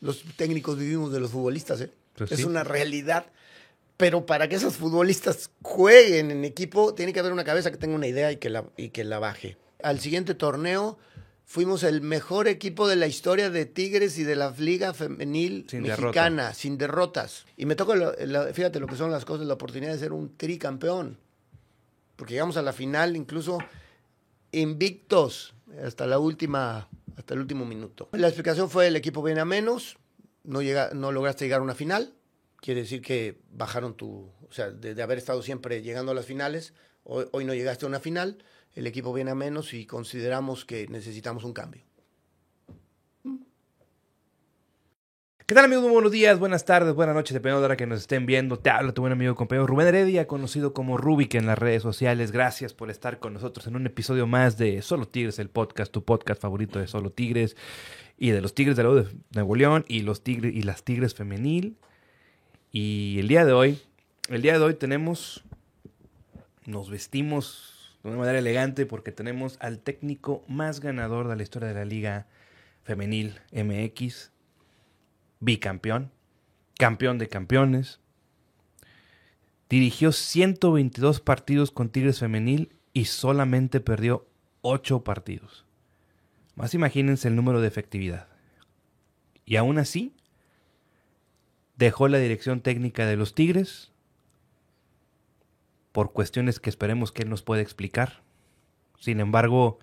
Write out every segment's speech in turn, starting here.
los técnicos vivimos de los futbolistas, ¿eh? Pues es sí. una realidad. Pero para que esos futbolistas jueguen en equipo, tiene que haber una cabeza que tenga una idea y que la, y que la baje. Al siguiente torneo fuimos el mejor equipo de la historia de Tigres y de la Liga Femenil Sin Mexicana, sin derrotas. Y me toca, fíjate lo que son las cosas, la oportunidad de ser un tricampeón. Porque llegamos a la final incluso invictos hasta la última, hasta el último minuto. La explicación fue el equipo viene a menos, no, llega, no lograste llegar a una final, quiere decir que bajaron tu, o sea, de, de haber estado siempre llegando a las finales, hoy, hoy no llegaste a una final, el equipo viene a menos y consideramos que necesitamos un cambio. ¿Qué tal amigos? Muy buenos días, buenas tardes, buenas noches, dependiendo de la hora que nos estén viendo. Te habla tu buen amigo compañero Rubén Heredia, conocido como Rubik en las redes sociales. Gracias por estar con nosotros en un episodio más de Solo Tigres, el podcast, tu podcast favorito de Solo Tigres y de los Tigres de la U de Nuevo León y los Tigres y las Tigres femenil. Y el día de hoy, el día de hoy tenemos, nos vestimos de una manera elegante porque tenemos al técnico más ganador de la historia de la Liga Femenil MX, bicampeón, campeón de campeones. Dirigió 122 partidos con Tigres Femenil y solamente perdió 8 partidos. Más imagínense el número de efectividad. Y aún así, dejó la dirección técnica de los Tigres por cuestiones que esperemos que él nos pueda explicar. Sin embargo,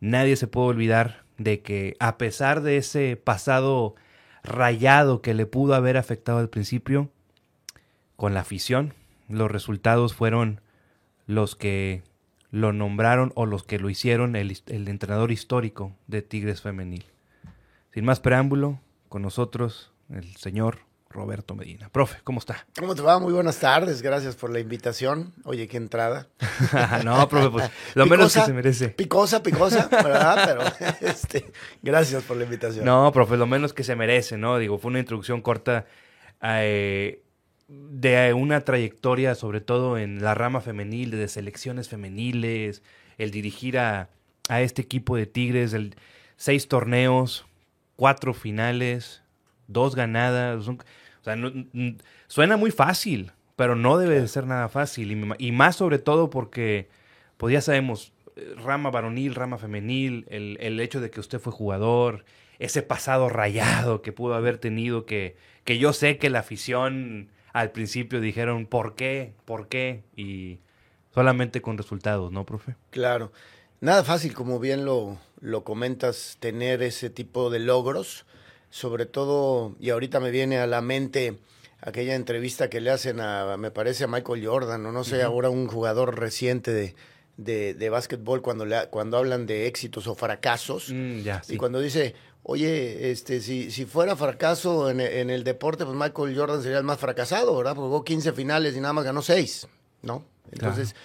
nadie se puede olvidar de que a pesar de ese pasado rayado que le pudo haber afectado al principio, con la afición, los resultados fueron los que lo nombraron o los que lo hicieron el, entrenador histórico de Tigres Femenil. Sin más preámbulo, con nosotros el señor Roberto Medina. Profe, ¿cómo está? ¿Cómo te va? Muy buenas tardes, gracias por la invitación. Oye, qué entrada. no, profe, pues lo menos que se merece. Picosa, picosa, ¿verdad? Pero este, gracias por la invitación. No, profe, lo menos que se merece, ¿no? Digo, fue una introducción corta eh, de una trayectoria, sobre todo en la rama femenil, de selecciones femeniles, el dirigir a, a este equipo de Tigres, el, seis torneos, cuatro finales, dos ganadas. O sea, no- suena muy fácil, pero no debe de ser nada fácil. Y, y más sobre todo porque, pues ya sabemos, eh, rama varonil, rama femenil, el, el hecho de que usted fue jugador, ese pasado rayado que pudo haber tenido, que, que yo sé que la afición al principio dijeron, ¿por qué? ¿Por qué? Y solamente con resultados, ¿no, profe? Claro. Nada fácil, como bien lo, lo comentas, tener ese tipo de logros. Sobre todo, y ahorita me viene a la mente aquella entrevista que le hacen a, me parece, a Michael Jordan, o no sé, ahora un jugador reciente de, de, de básquetbol, cuando, le, cuando hablan de éxitos o fracasos. Mm, ya, sí. Y cuando dice, oye, este, si, si fuera fracaso en, en el deporte, pues Michael Jordan sería el más fracasado, ¿verdad? Porque jugó 15 finales y nada más ganó 6, ¿no? Entonces,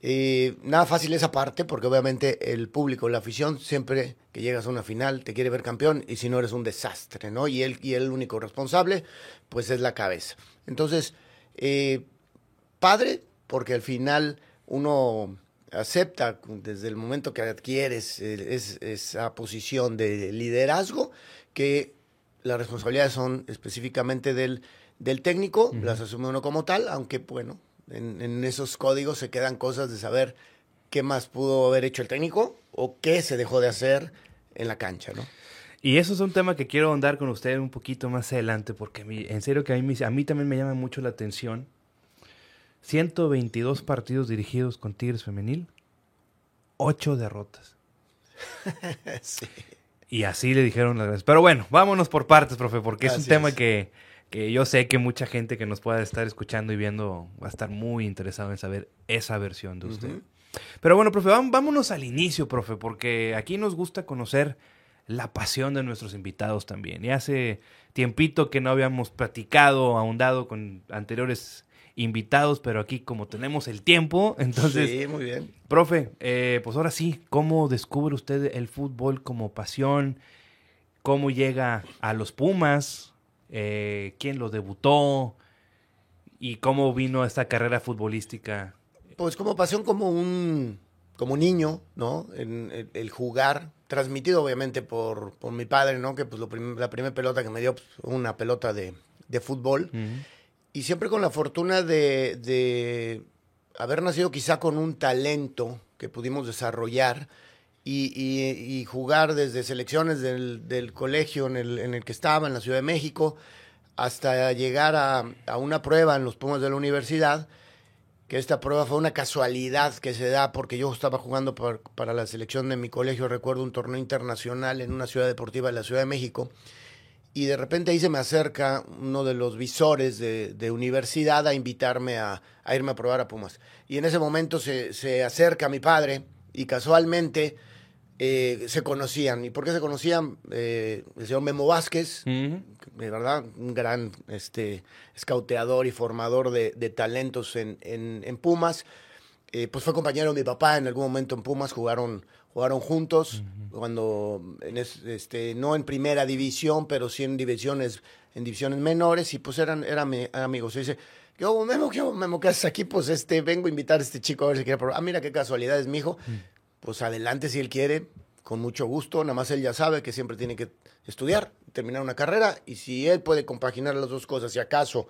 eh, nada fácil esa parte, porque obviamente el público, la afición, siempre que llegas a una final te quiere ver campeón y si no eres un desastre, ¿no? Y él, y el único responsable, pues es la cabeza. Entonces, eh, padre, porque al final uno acepta desde el momento que adquieres eh, es- esa posición de liderazgo que las responsabilidades son específicamente del, del técnico, las asume uno como tal, aunque bueno, en, en esos códigos se quedan cosas de saber qué más pudo haber hecho el técnico o qué se dejó de hacer en la cancha, ¿no? Y eso es un tema que quiero ahondar con usted un poquito más adelante, porque en serio que a mí, a mí también me llama mucho la atención. 122 partidos dirigidos con Tigres Femenil, 8 derrotas. Sí. Y así le dijeron las gracias. Pero bueno, vámonos por partes, profe, porque es un tema es. que, que yo sé que mucha gente que nos pueda estar escuchando y viendo va a estar muy interesado en saber esa versión de usted. Pero bueno, profe, vámonos al inicio, profe, porque aquí nos gusta conocer la pasión de nuestros invitados también. Y hace tiempito que no habíamos platicado, ahondado con anteriores invitados, pero aquí como tenemos el tiempo, entonces, sí, muy bien. profe, eh, pues ahora sí, ¿cómo descubre usted el fútbol como pasión? ¿Cómo llega a los Pumas? Eh, ¿Quién lo debutó? ¿Y cómo vino esta carrera futbolística? Pues como pasión, como un, como niño, ¿no? En, el, el jugar transmitido obviamente por, por mi padre, ¿no? Que pues lo la primera pelota que me dio, pues, una pelota de, de fútbol. Y siempre con la fortuna de, de, haber nacido quizá con un talento que pudimos desarrollar y, y, jugar desde selecciones del, del colegio en el, en el, que estaba, en la Ciudad de México, hasta llegar a, a una prueba en los Pumas de la universidad que esta prueba fue una casualidad que se da porque yo estaba jugando para la selección de mi colegio, recuerdo un torneo internacional en una ciudad deportiva de la Ciudad de México, y de repente ahí se me acerca uno de los visores de, universidad a invitarme a, irme a probar a Pumas. Y en ese momento se, se acerca mi padre y casualmente eh, se conocían. ¿Y por qué se conocían? Eh, el señor Memo Vázquez, de verdad, un gran este, escauteador y formador de, talentos en, en, Pumas. Eh, pues fue compañero de mi papá en algún momento en Pumas, jugaron, jugaron juntos, cuando en este, no en primera división, pero sí en divisiones, en divisiones menores, y pues eran, eran, amigos. Y dice, ¿qué Memo? ¿Qué Memo? ¿Qué haces aquí? Pues este, vengo a invitar a este chico a ver si quiere probar. Ah, mira qué casualidad es mi hijo pues adelante si él quiere, con mucho gusto. Nada más él ya sabe que siempre tiene que estudiar, terminar una carrera y si él puede compaginar las dos cosas, si acaso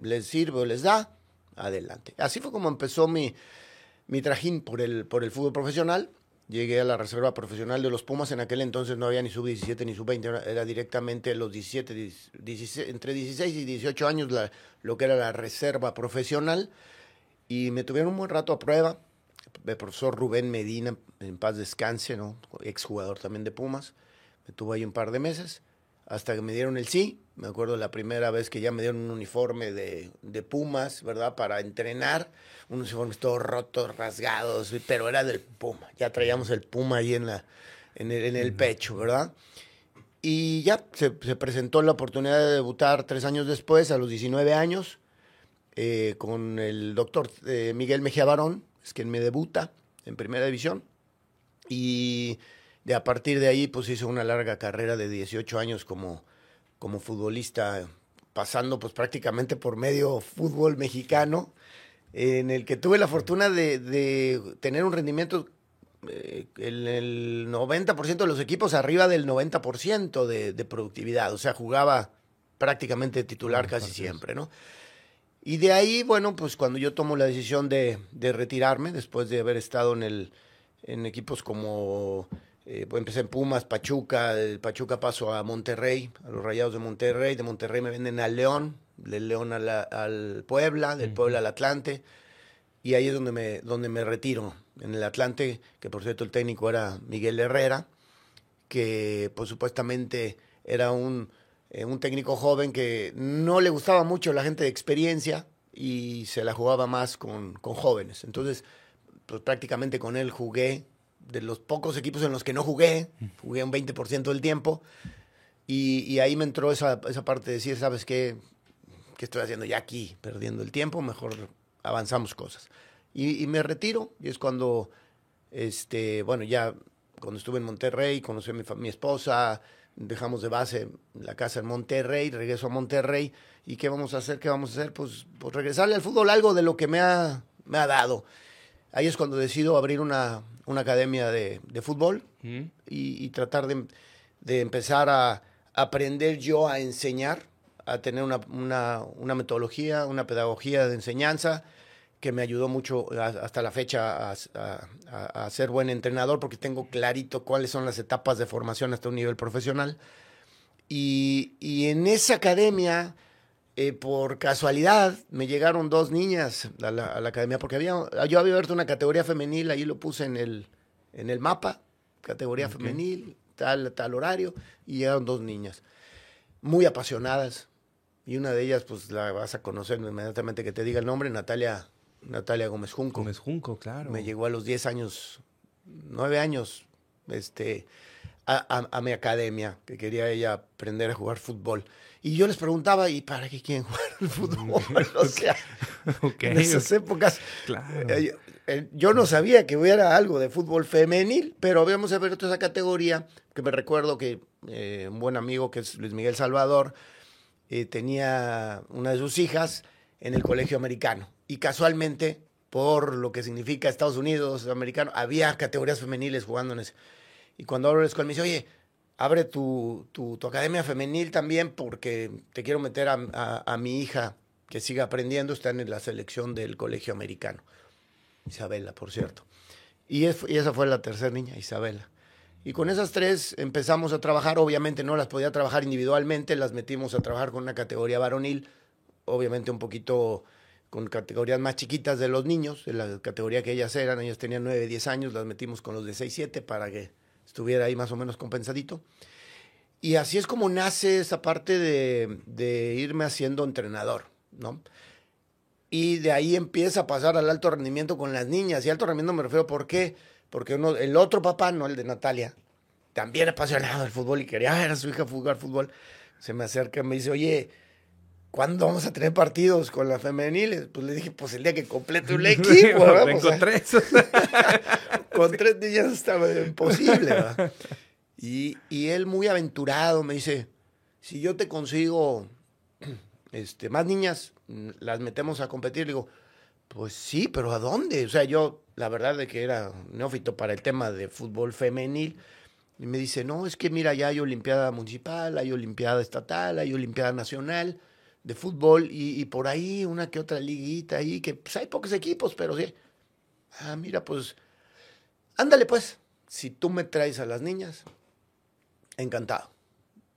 les sirve o les da, adelante. Así fue como empezó mi, mi trajín por el, por el fútbol profesional. Llegué a la reserva profesional de los Pumas. En aquel entonces no había ni sub-17 ni sub-20, era directamente los 17, 16, entre 16 y 18 años lo que era la reserva profesional. Y me tuvieron un buen rato a prueba el profesor Rubén Medina, en paz descanse, ¿no? exjugador también de Pumas. Me tuvo ahí un par de meses, hasta que me dieron el sí. Me acuerdo la primera vez que ya me dieron un uniforme de, de Pumas, ¿verdad? Para entrenar. Unos uniformes todos rotos, rasgados, pero era del Puma. Ya traíamos el Puma ahí en, la, en, el, en el pecho, ¿verdad? Y ya se, se, presentó la oportunidad de debutar tres años después, a los 19 años, eh, con el doctor eh, Miguel Mejía Barón, es quien me debuta en primera división. Y de a partir de ahí, pues hizo una larga carrera de 18 años como, como futbolista, pasando pues prácticamente por medio fútbol mexicano, en el que tuve la fortuna de, tener un rendimiento eh, en el 90% de los equipos arriba del 90% de, de productividad. O sea, jugaba prácticamente titular casi siempre, ¿no? Y de ahí, bueno, pues cuando yo tomo la decisión de, retirarme, después de haber estado en, el, en equipos como, eh, pues empecé en Pumas, Pachuca, del Pachuca paso a Monterrey, a los Rayados de Monterrey, de Monterrey me venden al León, del León al Puebla, del Puebla al Atlante, y ahí es donde me, donde me retiro, en el Atlante, que por cierto el técnico era Miguel Herrera, que pues supuestamente era un eh, un técnico joven que no le gustaba mucho la gente de experiencia y se la jugaba más con, jóvenes. Entonces, pues prácticamente con él jugué de los pocos equipos en los que no jugué, jugué un 20% del tiempo, y, ahí me entró esa, esa, parte de decir, ¿sabes qué? ¿Qué estoy haciendo ya aquí? Perdiendo el tiempo, mejor avanzamos cosas. Y, me retiro, y es cuando, este, bueno, ya cuando estuve en Monterrey, conocí a mi, mi esposa, dejamos de base la casa en Monterrey, regreso a Monterrey. ¿Y qué vamos a hacer? ¿Qué vamos a hacer? Pues, pues regresarle al fútbol algo de lo que me ha, me ha dado. Ahí es cuando decido abrir una, una academia de, de fútbol mm. y, y, tratar de, de, empezar a aprender yo a enseñar, a tener una, una, una metodología, una pedagogía de enseñanza que me ayudó mucho hasta la fecha a, ser buen entrenador porque tengo clarito cuáles son las etapas de formación hasta un nivel profesional. Y, en esa academia, eh, por casualidad, me llegaron dos niñas a la, academia porque había, yo había abierto una categoría femenil, ahí lo puse en el, en el mapa, categoría femenil, tal, tal horario, y llegaron dos niñas, muy apasionadas. Y una de ellas, pues la vas a conocer inmediatamente que te diga el nombre, Natalia Natalia Gómez Junco. Gómez Junco, claro. Me llegó a los 10 años, 9 años, este, a, mi academia, que quería ella aprender a jugar fútbol. Y yo les preguntaba, ¿y para qué quieren jugar el fútbol? o sea, en esas épocas, claro. Eh, eh, yo no sabía que hubiera algo de fútbol femenil, pero habíamos abierto esa categoría, que me recuerdo que eh, un buen amigo, que es Luis Miguel Salvador, tenía una de sus hijas en el colegio americano y casualmente, por lo que significa Estados Unidos, americano, había categorías femeniles jugando en ese. Y cuando abro la escuela me dice, oye, abre tu, tu, academia femenil también porque te quiero meter a, a, mi hija que siga aprendiendo, está en la selección del colegio americano. Isabela, por cierto. Y, y esa fue la tercera niña, Isabela. Y con esas tres empezamos a trabajar, obviamente no las podía trabajar individualmente, las metimos a trabajar con una categoría varonil, obviamente un poquito con categorías más chiquitas de los niños, de la categoría que ellas eran, ellas tenían 9, 10 años, las metimos con los de 6, 7 para que estuviera ahí más o menos compensadito. Y así es como nace esa parte de, irme haciendo entrenador, ¿no? Y de ahí empieza a pasar al alto rendimiento con las niñas. Y alto rendimiento me refiero, ¿por qué? Porque el otro papá, no el de Natalia, también apasionado del fútbol y quería ver a su hija jugar fútbol, se me acerca y me dice, oye, ¿cuándo vamos a tener partidos con las femeniles? Pues le dije, pues el día que complete un equipo. ¿verdad? con tres. con tres niñas estaba imposible. ¿verdad? Y, y, él muy aventurado me dice, si yo te consigo este, más niñas, las metemos a competir. Le digo, pues sí, pero ¿a dónde? O sea, yo, la verdad de que era neófito para el tema de fútbol femenil. Y me dice, no, es que mira, ya hay Olimpiada Municipal, hay Olimpiada Estatal, hay Olimpiada Nacional de fútbol y, por ahí una que otra liguita ahí, que pues hay pocos equipos, pero sí. Ah, mira, pues, ándale pues, si tú me traes a las niñas, encantado.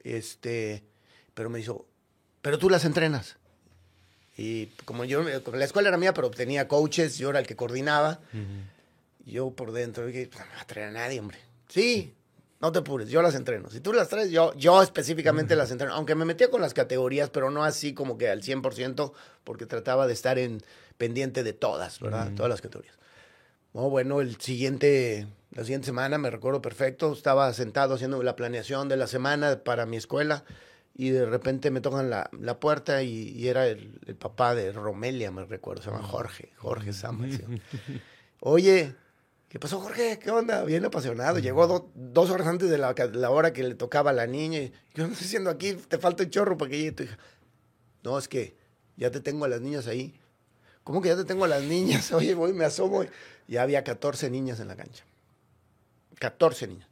Este, pero me dijo, pero tú las entrenas. Y como yo, la escuela era mía, pero tenía coaches, yo era el que coordinaba. Yo por dentro dije, pues, no me va a traer a nadie, hombre. Sí, no te apures, yo las entreno. Si tú las traes, yo, yo específicamente las entreno. Aunque me metía con las categorías, pero no así como que al 100%, porque trataba de estar en pendiente de todas, ¿verdad? Todas las categorías. bueno, el siguiente, la siguiente semana, me recuerdo perfecto, estaba sentado haciendo la planeación de la semana para mi escuela y de repente me tocan la, la puerta y, era el, el, papá de Romelia, me recuerdo, se llama Jorge, Jorge Sama. Oye, ¿qué pasó Jorge? ¿Qué onda? Bien apasionado. Llegó dos horas antes de la, la, hora que le tocaba a la niña. Y yo no estoy haciendo aquí, te falta un chorro para que llegue tu hija. No, es que ya te tengo a las niñas ahí. ¿Cómo que ya te tengo a las niñas? Oye, voy, me asomo. Ya había 14 niñas en la cancha. 14 niñas.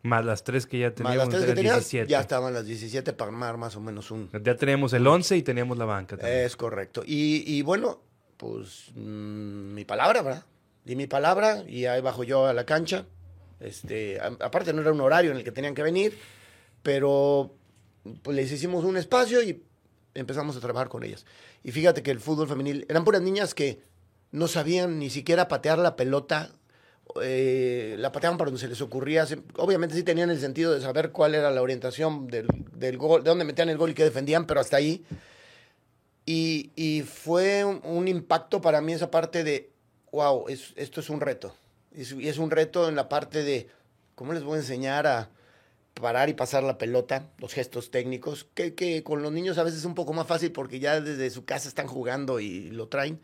Más las tres que ya teníamos. Más las tres que tenías, 17. ya estaban las 17 para armar más o menos un... Ya teníamos el 11 y teníamos la banca también. Es correcto. Y, y bueno, pues mm, mi palabra, ¿verdad? Di mi palabra y ahí bajo yo a la cancha. Este, aparte no era un horario en el que tenían que venir, pero pues les hicimos un espacio y empezamos a trabajar con ellas. Y fíjate que el fútbol femenil eran puras niñas que no sabían ni siquiera patear la pelota eh, la pateaban para donde se les ocurría. Obviamente sí tenían el sentido de saber cuál era la orientación del, del gol, de dónde metían el gol y qué defendían, pero hasta ahí. Y, y fue un, impacto para mí esa parte de, wow, es, esto es un reto. y es un reto en la parte de, ¿cómo les voy a enseñar a parar y pasar la pelota, los gestos técnicos? Que, con los niños a veces es un poco más fácil porque ya desde su casa están jugando y lo traen.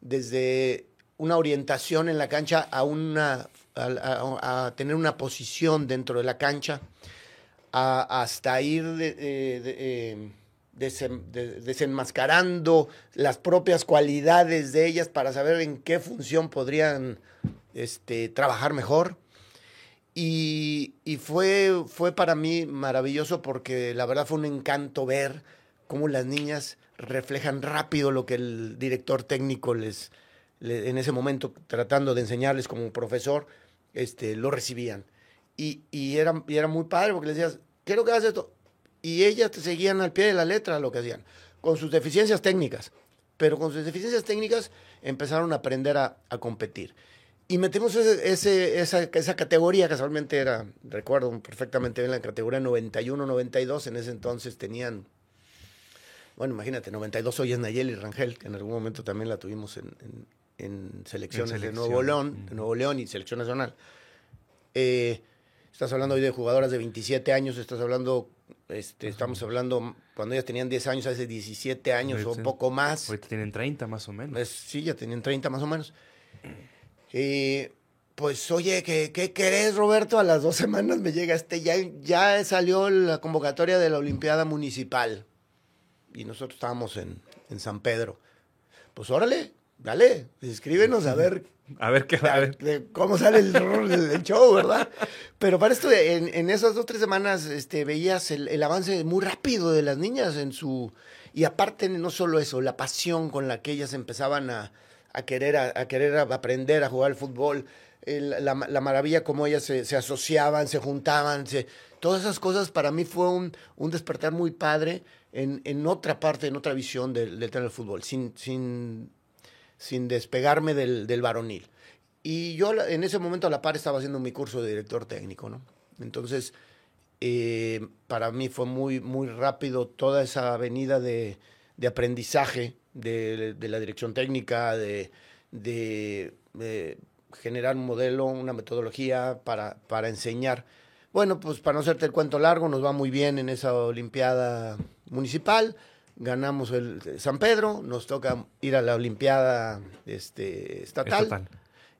Desde una orientación en la cancha a, una, a, tener una posición dentro de la cancha, hasta ir desenmascarando las propias cualidades de ellas para saber en qué función podrían este, trabajar mejor. Y, y, fue, fue para mí maravilloso porque la verdad fue un encanto ver cómo las niñas reflejan rápido lo que el director técnico les, en ese momento tratando de enseñarles como profesor, este, lo recibían. Y, y, era, y era muy padre porque les decías, ¿qué es lo que haces esto? Y ellas te seguían al pie de la letra lo que hacían, con sus deficiencias técnicas. Pero con sus deficiencias técnicas empezaron a aprender a, a competir. Y metimos ese, esa, esa, categoría, casualmente era, recuerdo perfectamente bien la categoría 91-92, en ese entonces tenían, bueno, imagínate, 92 hoy es Nayeli Rangel, que en algún momento también la tuvimos en, en selecciones de Nuevo León, de Nuevo León y selección nacional. Eh, estás hablando hoy de jugadoras de 27 años, estás hablando, este, estamos hablando cuando ellas tenían 10 años, hace 17 años o un poco más. Ahorita tienen 30 más o menos. sí, ya tenían 30 más o menos. pues oye, ¿qué, ¿qué, querés, Roberto? A las dos semanas me llega este, ya, ya salió la convocatoria de la Olimpiada Municipal. Y nosotros estábamos en, en San Pedro. Pues órale, dale, escríbenos a ver. A ver qué a ver. cómo sale el, show, ¿verdad? Pero para esto, en, en, esas dos, tres semanas, este, veías el, el, avance muy rápido de las niñas en su. Y aparte, no solo eso, la pasión con la que ellas empezaban a, a querer, a, querer aprender a jugar al fútbol, la, la, maravilla como ellas se, se asociaban, se juntaban, se, todas esas cosas para mí fue un, un despertar muy padre en, en, otra parte, en otra visión del, del, fútbol, sin, sin sin despegarme del, del varonil. Y yo en ese momento a la par estaba haciendo mi curso de director técnico, ¿no? Entonces, eh, para mí fue muy, muy rápido toda esa avenida de, de aprendizaje de, de, la dirección técnica, de, de, generar un modelo, una metodología para, para enseñar. Bueno, pues para no hacerte el cuento largo, nos va muy bien en esa Olimpiada Municipal ganamos el San Pedro, nos toca ir a la Olimpiada este, estatal,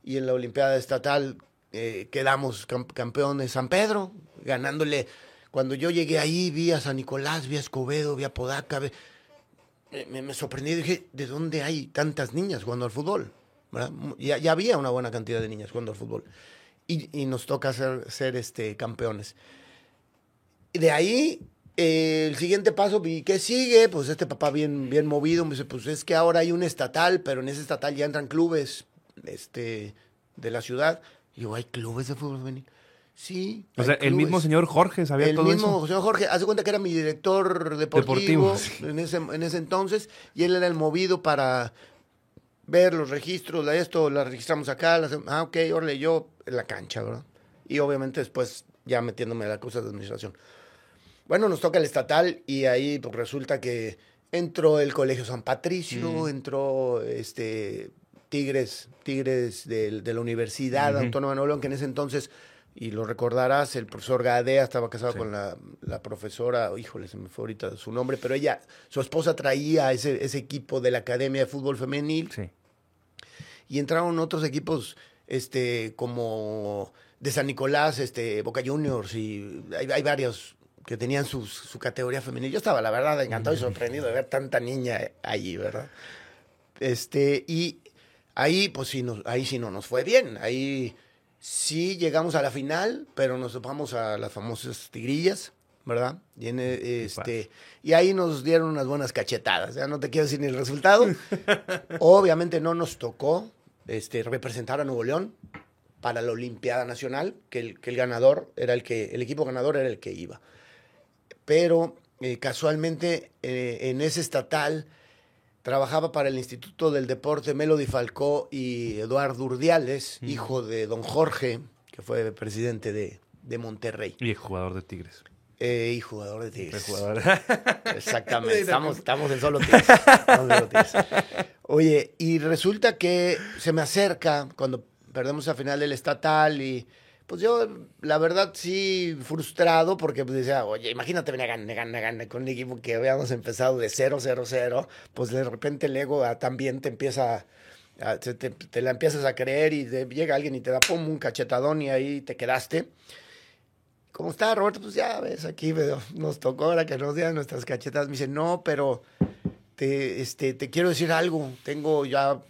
y en la Olimpiada estatal eh, quedamos campeones San Pedro, ganándole. Cuando yo llegué ahí, vi a San Nicolás, vi a Escobedo, vi a Podaca, me, me, sorprendí y dije, ¿de dónde hay tantas niñas jugando al fútbol? Ya, ya, había una buena cantidad de niñas jugando al fútbol. Y, y nos toca ser, ser este, campeones. Y de ahí el siguiente paso, ¿y qué sigue? Pues este papá bien, bien movido, me dice, pues es que ahora hay un estatal, pero en ese estatal ya entran clubes este, de la ciudad. Y yo, ¿hay clubes de fútbol femenil? Sí. O sea, el mismo señor Jorge sabía todo eso. El mismo señor Jorge, hace cuenta que era mi director deportivo, en, ese, en ese entonces, y él era el movido para ver los registros, la esto, la registramos acá, ah, ok, órale, yo en la cancha, ¿verdad? Y obviamente después ya metiéndome a la cosa de administración. Bueno, nos toca el estatal y ahí pues, resulta que entró el Colegio San Patricio, entró este Tigres, Tigres de, la Universidad Autónoma de Nuevo León, que en ese entonces, y lo recordarás, el profesor Gadea estaba casado con la, profesora, híjole, se me fue ahorita su nombre, pero ella, su esposa traía ese, ese equipo de la Academia de Fútbol Femenil. Y entraron otros equipos este, como de San Nicolás, este, Boca Juniors, y hay, hay varios que tenían su, su categoría femenil. Yo estaba, la verdad, encantado y sorprendido de ver tanta niña allí, ¿verdad? Este, y ahí, pues sí, nos, ahí sí no nos fue bien. Ahí sí llegamos a la final, pero nos topamos a las famosas tigrillas, ¿verdad? Y, este, y ahí nos dieron unas buenas cachetadas. Ya no te quiero decir ni el resultado. Obviamente no nos tocó este, representar a Nuevo León para la Olimpiada Nacional, que el, que el ganador era el que, el equipo ganador era el que iba pero eh, casualmente eh, en ese estatal trabajaba para el Instituto del Deporte Melody Falcó y Eduardo Urdiales, hijo de don Jorge, que fue presidente de, Monterrey. Y jugador de Tigres. Eh, y jugador de Tigres. Exactamente, estamos, estamos en solo tigres. Oye, y resulta que se me acerca cuando perdemos a final del estatal y pues yo, la verdad, sí, frustrado, porque pues decía, oye, imagínate, venga, gane, gane, gane, con un equipo que habíamos empezado de 0, 0, 0, pues de repente el ego también te empieza, te, la empiezas a creer y llega alguien y te da pum, un cachetadón y ahí te quedaste. ¿Cómo está, Roberto? Pues ya ves, aquí nos tocó ahora que nos dieran nuestras cachetas. Me dice, no, pero te, este, te quiero decir algo. Tengo ya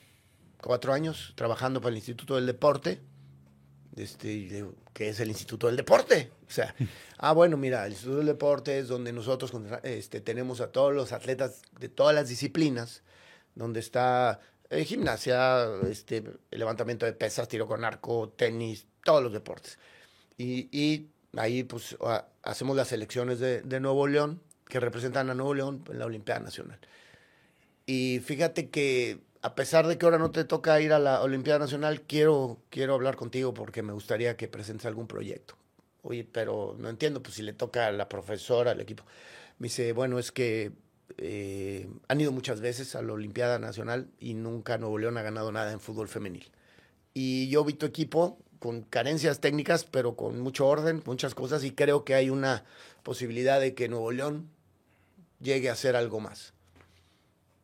cuatro años trabajando para el Instituto del Deporte este, que es el Instituto del Deporte. O sea, ah, bueno, mira, el Instituto del Deporte es donde nosotros este, tenemos a todos los atletas de todas las disciplinas, donde está eh, gimnasia, este, levantamiento de pesas, tiro con arco, tenis, todos los deportes. Y, y ahí pues hacemos las selecciones de, de Nuevo León, que representan a Nuevo León en la Olimpiada Nacional. Y fíjate que a pesar de que ahora no te toca ir a la Olimpiada Nacional, quiero, quiero hablar contigo porque me gustaría que presentes algún proyecto. Oye, pero no entiendo, pues si le toca a la profesora, al equipo. Me dice, bueno, es que eh, han ido muchas veces a la Olimpiada Nacional y nunca Nuevo León ha ganado nada en fútbol femenil. Y yo vi tu equipo con carencias técnicas, pero con mucho orden, muchas cosas, y creo que hay una posibilidad de que Nuevo León llegue a hacer algo más.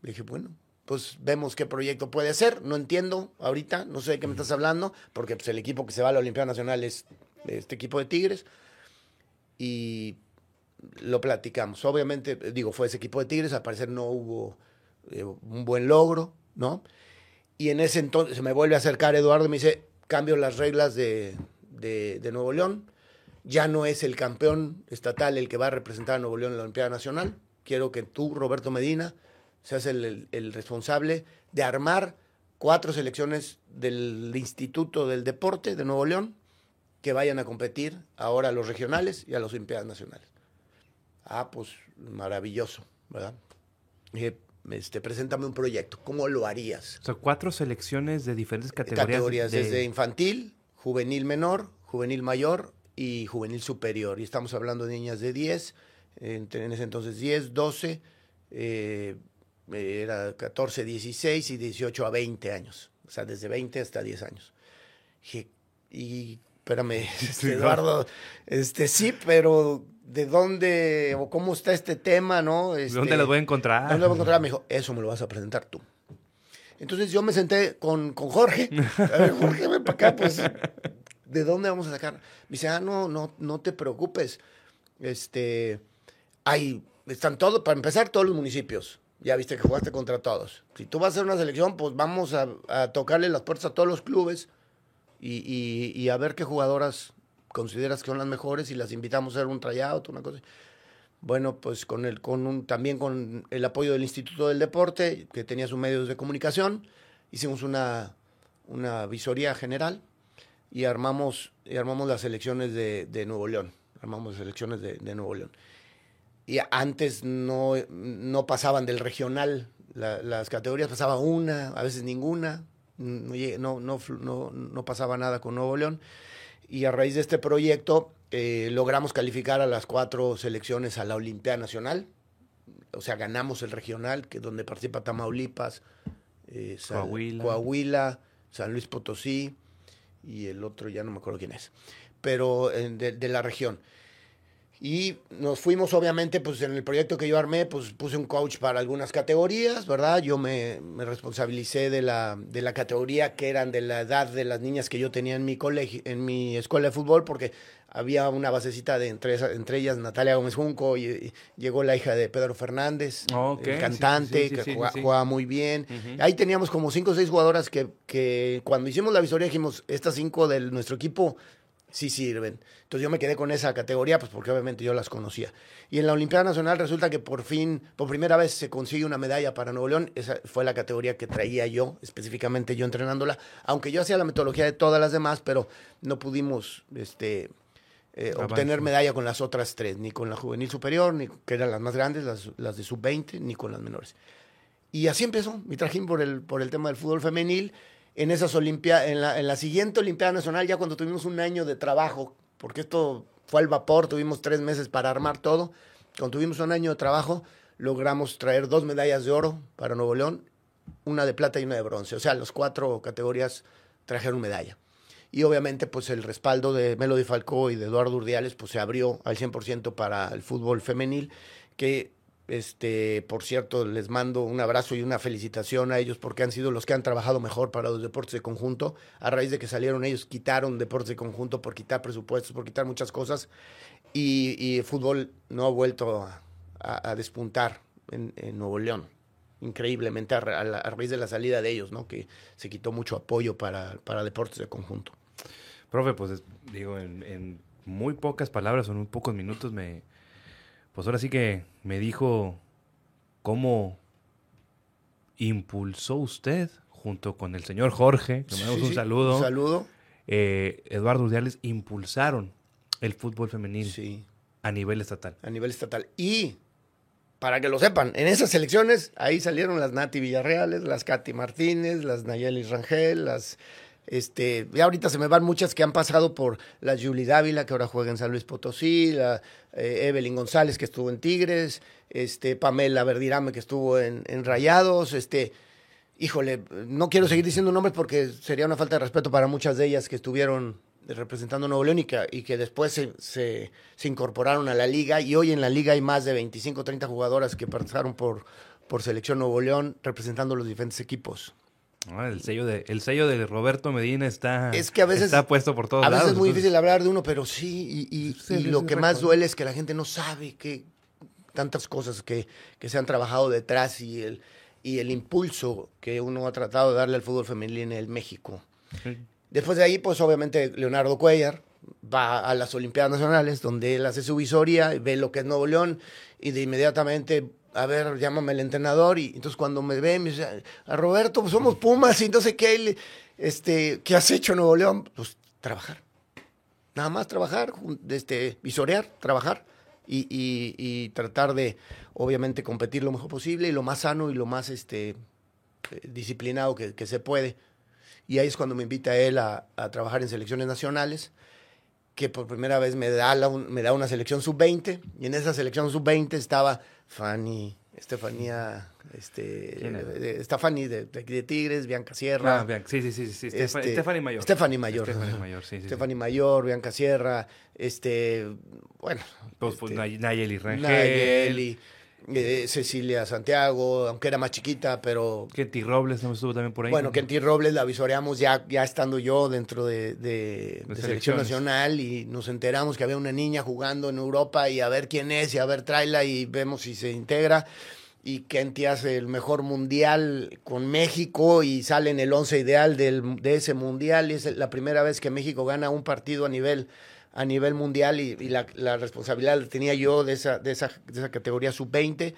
Le dije, bueno, pues vemos qué proyecto puede ser. No entiendo ahorita, no sé de qué me estás hablando, porque pues, el equipo que se va a la Olimpiada Nacional es este equipo de Tigres. Y lo platicamos. Obviamente, digo, fue ese equipo de Tigres, al parecer no hubo eh, un buen logro, ¿no? Y en ese entonces se me vuelve a acercar Eduardo y me dice, cambio las reglas de, de, de Nuevo León. Ya no es el campeón estatal el que va a representar a Nuevo León en la Olimpiada Nacional. Quiero que tú, Roberto Medina, seas el, el- el responsable de armar cuatro selecciones del Instituto del Deporte de Nuevo León que vayan a competir ahora a los regionales y a las Olimpiadas Nacionales. Ah, pues maravilloso, ¿verdad? Dije, este, preséntame un proyecto, ¿cómo lo harías? O sea, cuatro selecciones de diferentes categorías. Categorías, de- desde infantil, juvenil menor, juvenil mayor y juvenil superior. Y estamos hablando de niñas de 10, entre- en ese entonces 10, 12, eh, era 14, 16 y 18 a 20 años. O sea, desde 20 hasta 10 años. Dije, y espérame, este, Eduardo, este sí, pero ¿de dónde o cómo está este tema, no? ¿De Este, ¿Dónde las voy a encontrar? ¿Dónde lo voy a encontrar? Me dijo, eso me lo vas a presentar tú. Entonces yo me senté con, con Jorge. A ver, Jorge, ven para acá, pues, ¿de dónde vamos a sacar? Me dice, ah, no, no, no te preocupes. Este, hay, están todos, para empezar, todos los municipios. Ya viste que jugaste contra todos. Si tú vas a hacer una selección, pues vamos a, tocarle las puertas a todos los clubes y, y- y a ver qué jugadoras consideras que son las mejores y las invitamos a hacer un tryout, una cosa. Bueno, pues con el, con un, también con el apoyo del Instituto del Deporte, que tenía sus medios de comunicación, hicimos una, una visoría general y armamos, y armamos las selecciones de, de Nuevo León. Armamos las de, de Nuevo León. Y antes no, no pasaban del regional, la- las categorías pasaban una, a veces ninguna, no, no, no, no, pasaba nada con Nuevo León. Y a raíz de este proyecto eh, logramos calificar a las cuatro selecciones a la Olimpiada Nacional. O sea, ganamos el regional, que donde participa Tamaulipas, eh, San- Coahuila. Coahuila, San Luis Potosí y el otro ya no me acuerdo quién es, pero eh, de, de la región. Y nos fuimos, obviamente, pues en el proyecto que yo armé, pues puse un coach para algunas categorías, ¿verdad? Yo me, me responsabilicé de la, de la categoría que eran de la edad de las niñas que yo tenía en mi colegio, en mi escuela de fútbol, porque había una basecita de entre, entre ellas Natalia Gómez Junco y, y llegó la hija de Pedro Fernández, el sí, cantante, sí, sí, que jugaba, muy bien. Ahí teníamos como cinco o seis jugadoras que, que cuando hicimos la visoría dijimos, estas cinco de nuestro equipo sí sirven. Entonces yo me quedé con esa categoría, pues porque obviamente yo las conocía. Y en la Olimpiada Nacional resulta que por fin, por primera vez se consigue una medalla para Nuevo León. Esa fue la categoría que traía yo, específicamente yo entrenándola. Aunque yo hacía la metodología de todas las demás, pero no pudimos este, eh, obtener medalla con las otras tres, ni con la juvenil superior, ni que eran las más grandes, las, las de sub-20, ni con las menores. Y así empezó mi trajín por el, por el tema del fútbol femenil. En esas la, en la siguiente Olimpiada Nacional, ya cuando tuvimos un año de trabajo, porque esto fue al vapor, tuvimos tres meses para armar todo. Cuando tuvimos un año de trabajo, logramos traer dos medallas de oro para Nuevo León, una de plata y una de bronce. O sea, las cuatro categorías trajeron medalla. Y obviamente, pues el respaldo de Melody Falcó y de Eduardo Urdiales, pues se abrió al 100% para el fútbol femenil, que este, por cierto, les mando un abrazo y una felicitación a ellos porque han sido los que han trabajado mejor para los deportes de conjunto. A raíz de que salieron ellos, quitaron deportes de conjunto por quitar presupuestos, por quitar muchas cosas. Y, el fútbol no ha vuelto a, despuntar en, Nuevo León. Increíblemente a, raíz de la salida de ellos, ¿no? Que se quitó mucho apoyo para, para deportes de conjunto. Profe, pues es- digo, en, en muy pocas palabras o en muy pocos minutos me... Pues ahora sí que me dijo cómo impulsó usted junto con el señor Jorge, le mandamos Sí, un saludo, Un saludo. eh, Eduardo Urdiales, impulsaron el fútbol femenil Sí. a nivel estatal. a nivel estatal. Y, para que lo sepan, en esas elecciones, ahí salieron las Nati Villarreales, las Katy Martínez, las Nayeli Rangel, las... Este, ya ahorita se me van muchas que han pasado por la Julie Dávila, que ahora juega en San Luis Potosí, la eh, Evelyn González, que estuvo en Tigres, este, Pamela Verdirame, que estuvo en, en Rayados, este, híjole, no quiero seguir diciendo nombres porque sería una falta de respeto para muchas de ellas que estuvieron representando Nuevo León y que, después se, se- incorporaron a la liga. Y hoy en la liga hay más de 25 o 30 jugadoras que participaron por, por selección Nuevo León representando los diferentes equipos. Ah, el, sello de, el sello de Roberto Medina está, Es que a veces- está puesto por todos a veces lados. es muy entonces- difícil hablar de uno, pero sí, y, y- Sí, y sí, lo que más recuerdo. duele es que la gente no sabe que tantas cosas que, que se han trabajado detrás y el, y el impulso que uno ha tratado de darle al fútbol femenil en el México. Después de ahí, pues obviamente Leonardo Cuellar va a las Olimpiadas Nacionales, donde él hace su visoría, ve lo que es Nuevo León y de inmediatamente, a ver, llámame el entrenador y entonces cuando me ve, me dice, Roberto, pues somos Pumas y entonces, ¿qué, este, ¿qué has hecho Nuevo León? Pues trabajar. Nada más trabajar, este, visorear, trabajar y, y, tratar de, obviamente, competir lo mejor posible y lo más sano y lo más este, eh, disciplinado que, se puede. Y ahí es cuando me invita él a trabajar en selecciones nacionales, que por primera vez me da, la, me da una selección sub-20. Y en esa selección sub-20 estaba Fanny, Estefanía, este, Stephanie de, de, Tigres, Bianca Sierra. Ah, sí, sí, sí, sí. Este, Stephanie Mayor. Stephanie Mayor. Stephanie Mayor, sí, sí. Stephanie Mayor, Bianca Sierra, este, bueno. Pues, pues este, Nayeli Rangel. Nayeli. Eh, Cecilia Santiago, aunque era más chiquita, pero... Kenty Robles no estuvo también por ahí. Bueno, Kenty Robles la visoreamos ya, ya estando yo dentro de, de, selección nacional y nos enteramos que había una niña jugando en Europa y a ver quién es y a ver tráela y vemos si se integra. Y Kenty hace el mejor mundial con México y sale en el once ideal del, de ese mundial y es la primera vez que México gana un partido a nivel a nivel mundial y, la, responsabilidad la tenía yo de esa, de esa, de esa categoría sub-20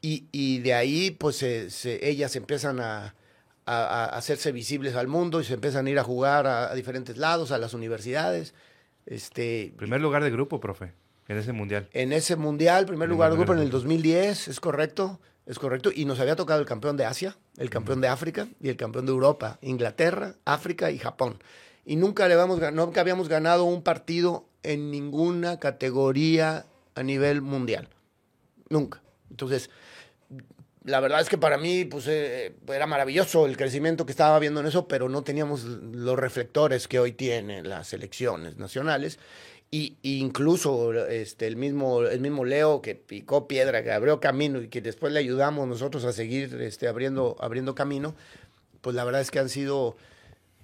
y, y, de ahí pues se, ellas empiezan a, a, hacerse visibles al mundo y se empiezan a ir a jugar a, diferentes lados, a las universidades. Este, primer lugar de grupo, profe, en ese mundial. En ese mundial, primer lugar de grupo en el 2010, es correcto, es correcto. Y nos había tocado el campeón de Asia, el campeón de África y el campeón de Europa, Inglaterra, África y Japón y nunca, le habíamos, nunca habíamos ganado un partido en ninguna categoría a nivel mundial. Nunca. Entonces, la verdad es que para mí pues, eh, era maravilloso el crecimiento que estaba viendo en eso, pero no teníamos los reflectores que hoy tienen las selecciones nacionales. Y, incluso este, el, mismo, el mismo Leo que picó piedra, que abrió camino y que después le ayudamos nosotros a seguir este, abriendo, abriendo camino, pues la verdad es que han sido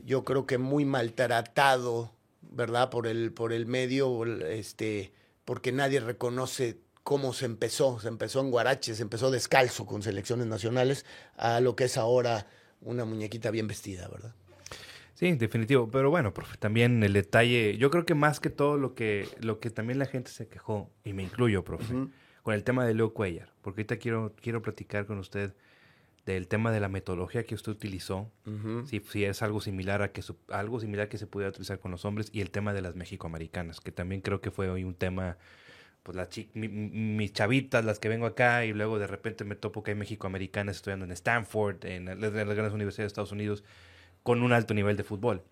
yo creo que muy maltratado, ¿verdad? Por el, por el medio, este, porque nadie reconoce cómo se empezó. Se empezó en Guarache, se empezó descalzo con selecciones nacionales a lo que es ahora una muñequita bien vestida, ¿verdad? Sí, definitivo. Pero bueno, profe, también el detalle, yo creo que más que todo lo que, lo que también la gente se quejó, y me incluyo, profe, con el tema de Leo Cuellar, porque ahorita quiero, quiero platicar con usted del tema de la metodología que usted utilizó, si, es algo similar a que algo similar que se pudiera utilizar con los hombres y el tema de las mexicoamericanas, que también creo que fue hoy un tema pues las mis chavitas, las que vengo acá y luego de repente me topo que hay mexicoamericanas estudiando en Stanford, en, las grandes universidades de Estados Unidos con un alto nivel de fútbol.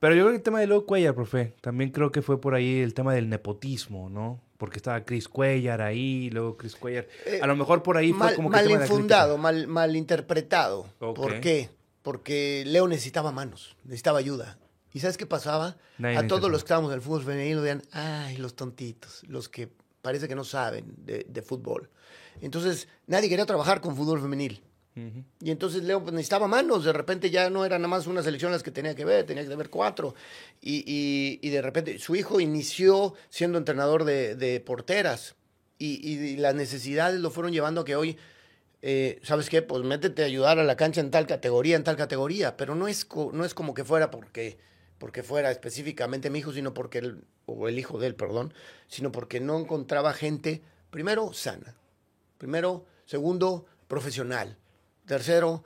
Pero yo creo que el tema de Leo Cuellar, profe, también creo que fue por ahí el tema del nepotismo, ¿no? Porque estaba Chris Cuellar ahí, luego Chris Cuellar. Eh, a lo mejor por ahí fue como que. Mal infundado, mal, mal interpretado. ¿Por qué? Porque Leo necesitaba manos, necesitaba ayuda. ¿Y sabes qué pasaba? a todos los que estábamos en el fútbol femenino decían, ay, los tontitos, los que parece que no saben de, de fútbol. Entonces, nadie quería trabajar con fútbol femenil. Y entonces Leo pues, necesitaba manos, de repente ya no era nada más una selección las que tenía que ver, tenía que ver cuatro. Y, y, de repente su hijo inició siendo entrenador de, de porteras y, las necesidades lo fueron llevando a que hoy, eh, ¿sabes qué? Pues métete a ayudar a la cancha en tal categoría, en tal categoría, pero no es, no es como que fuera porque, porque fuera específicamente mi hijo, sino porque, él, o el hijo de él, perdón, sino porque no encontraba gente, primero, sana, primero, segundo, profesional Tercero,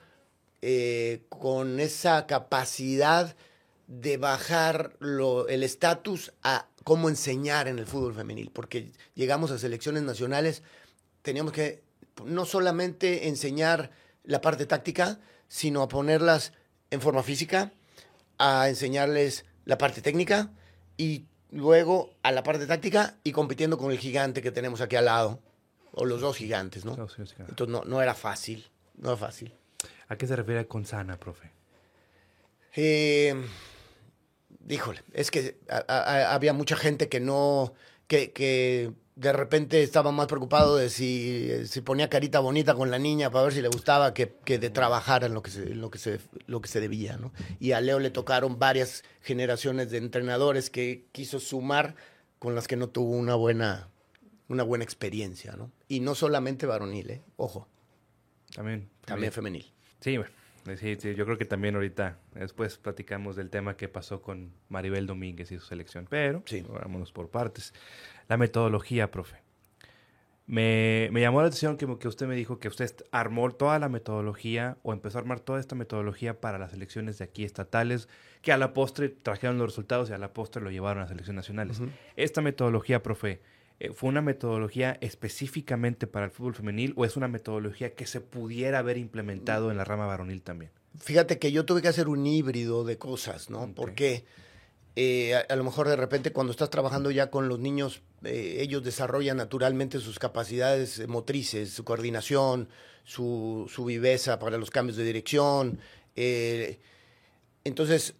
eh, con esa capacidad de bajar el estatus a cómo enseñar en el fútbol femenil, porque llegamos a selecciones nacionales, teníamos que no solamente enseñar la parte táctica, sino a ponerlas en forma física, a enseñarles la parte técnica y luego a la parte táctica y compitiendo con el gigante que tenemos aquí al lado, o los dos gigantes, ¿no? Entonces no, no era fácil. No es fácil. ¿A qué se refiere con sana, profe? Eh, díjole, es que había mucha gente que no, que, que, de repente estaba más preocupado de si, si, ponía carita bonita con la niña para ver si le gustaba que, que de trabajar en lo que se, lo que se, lo que se debía, ¿no? Y a Leo le tocaron varias generaciones de entrenadores que quiso sumar con las que no tuvo una buena, una buena experiencia, ¿no? Y no solamente varonil, ¿eh? ojo También. También femenil. Sí, bueno. Sí, sí, yo creo que también ahorita, después platicamos del tema que pasó con Maribel Domínguez y su selección, pero sí. vámonos por partes. La metodología, profe. Me, me llamó la atención que, que, usted me dijo que usted armó toda la metodología o empezó a armar toda esta metodología para las elecciones de aquí estatales, que a la postre trajeron los resultados y a la postre lo llevaron a las elecciones nacionales. Uh -huh. Esta metodología, profe, ¿fue una metodología específicamente para el fútbol femenil o es una metodología que se pudiera haber implementado en la rama varonil también? Fíjate que yo tuve que hacer un híbrido de cosas, ¿no? Okay. Porque eh, a, a, lo mejor de repente cuando estás trabajando ya con los niños, eh, ellos desarrollan naturalmente sus capacidades motrices, su coordinación, su, su viveza para los cambios de dirección. Eh, entonces,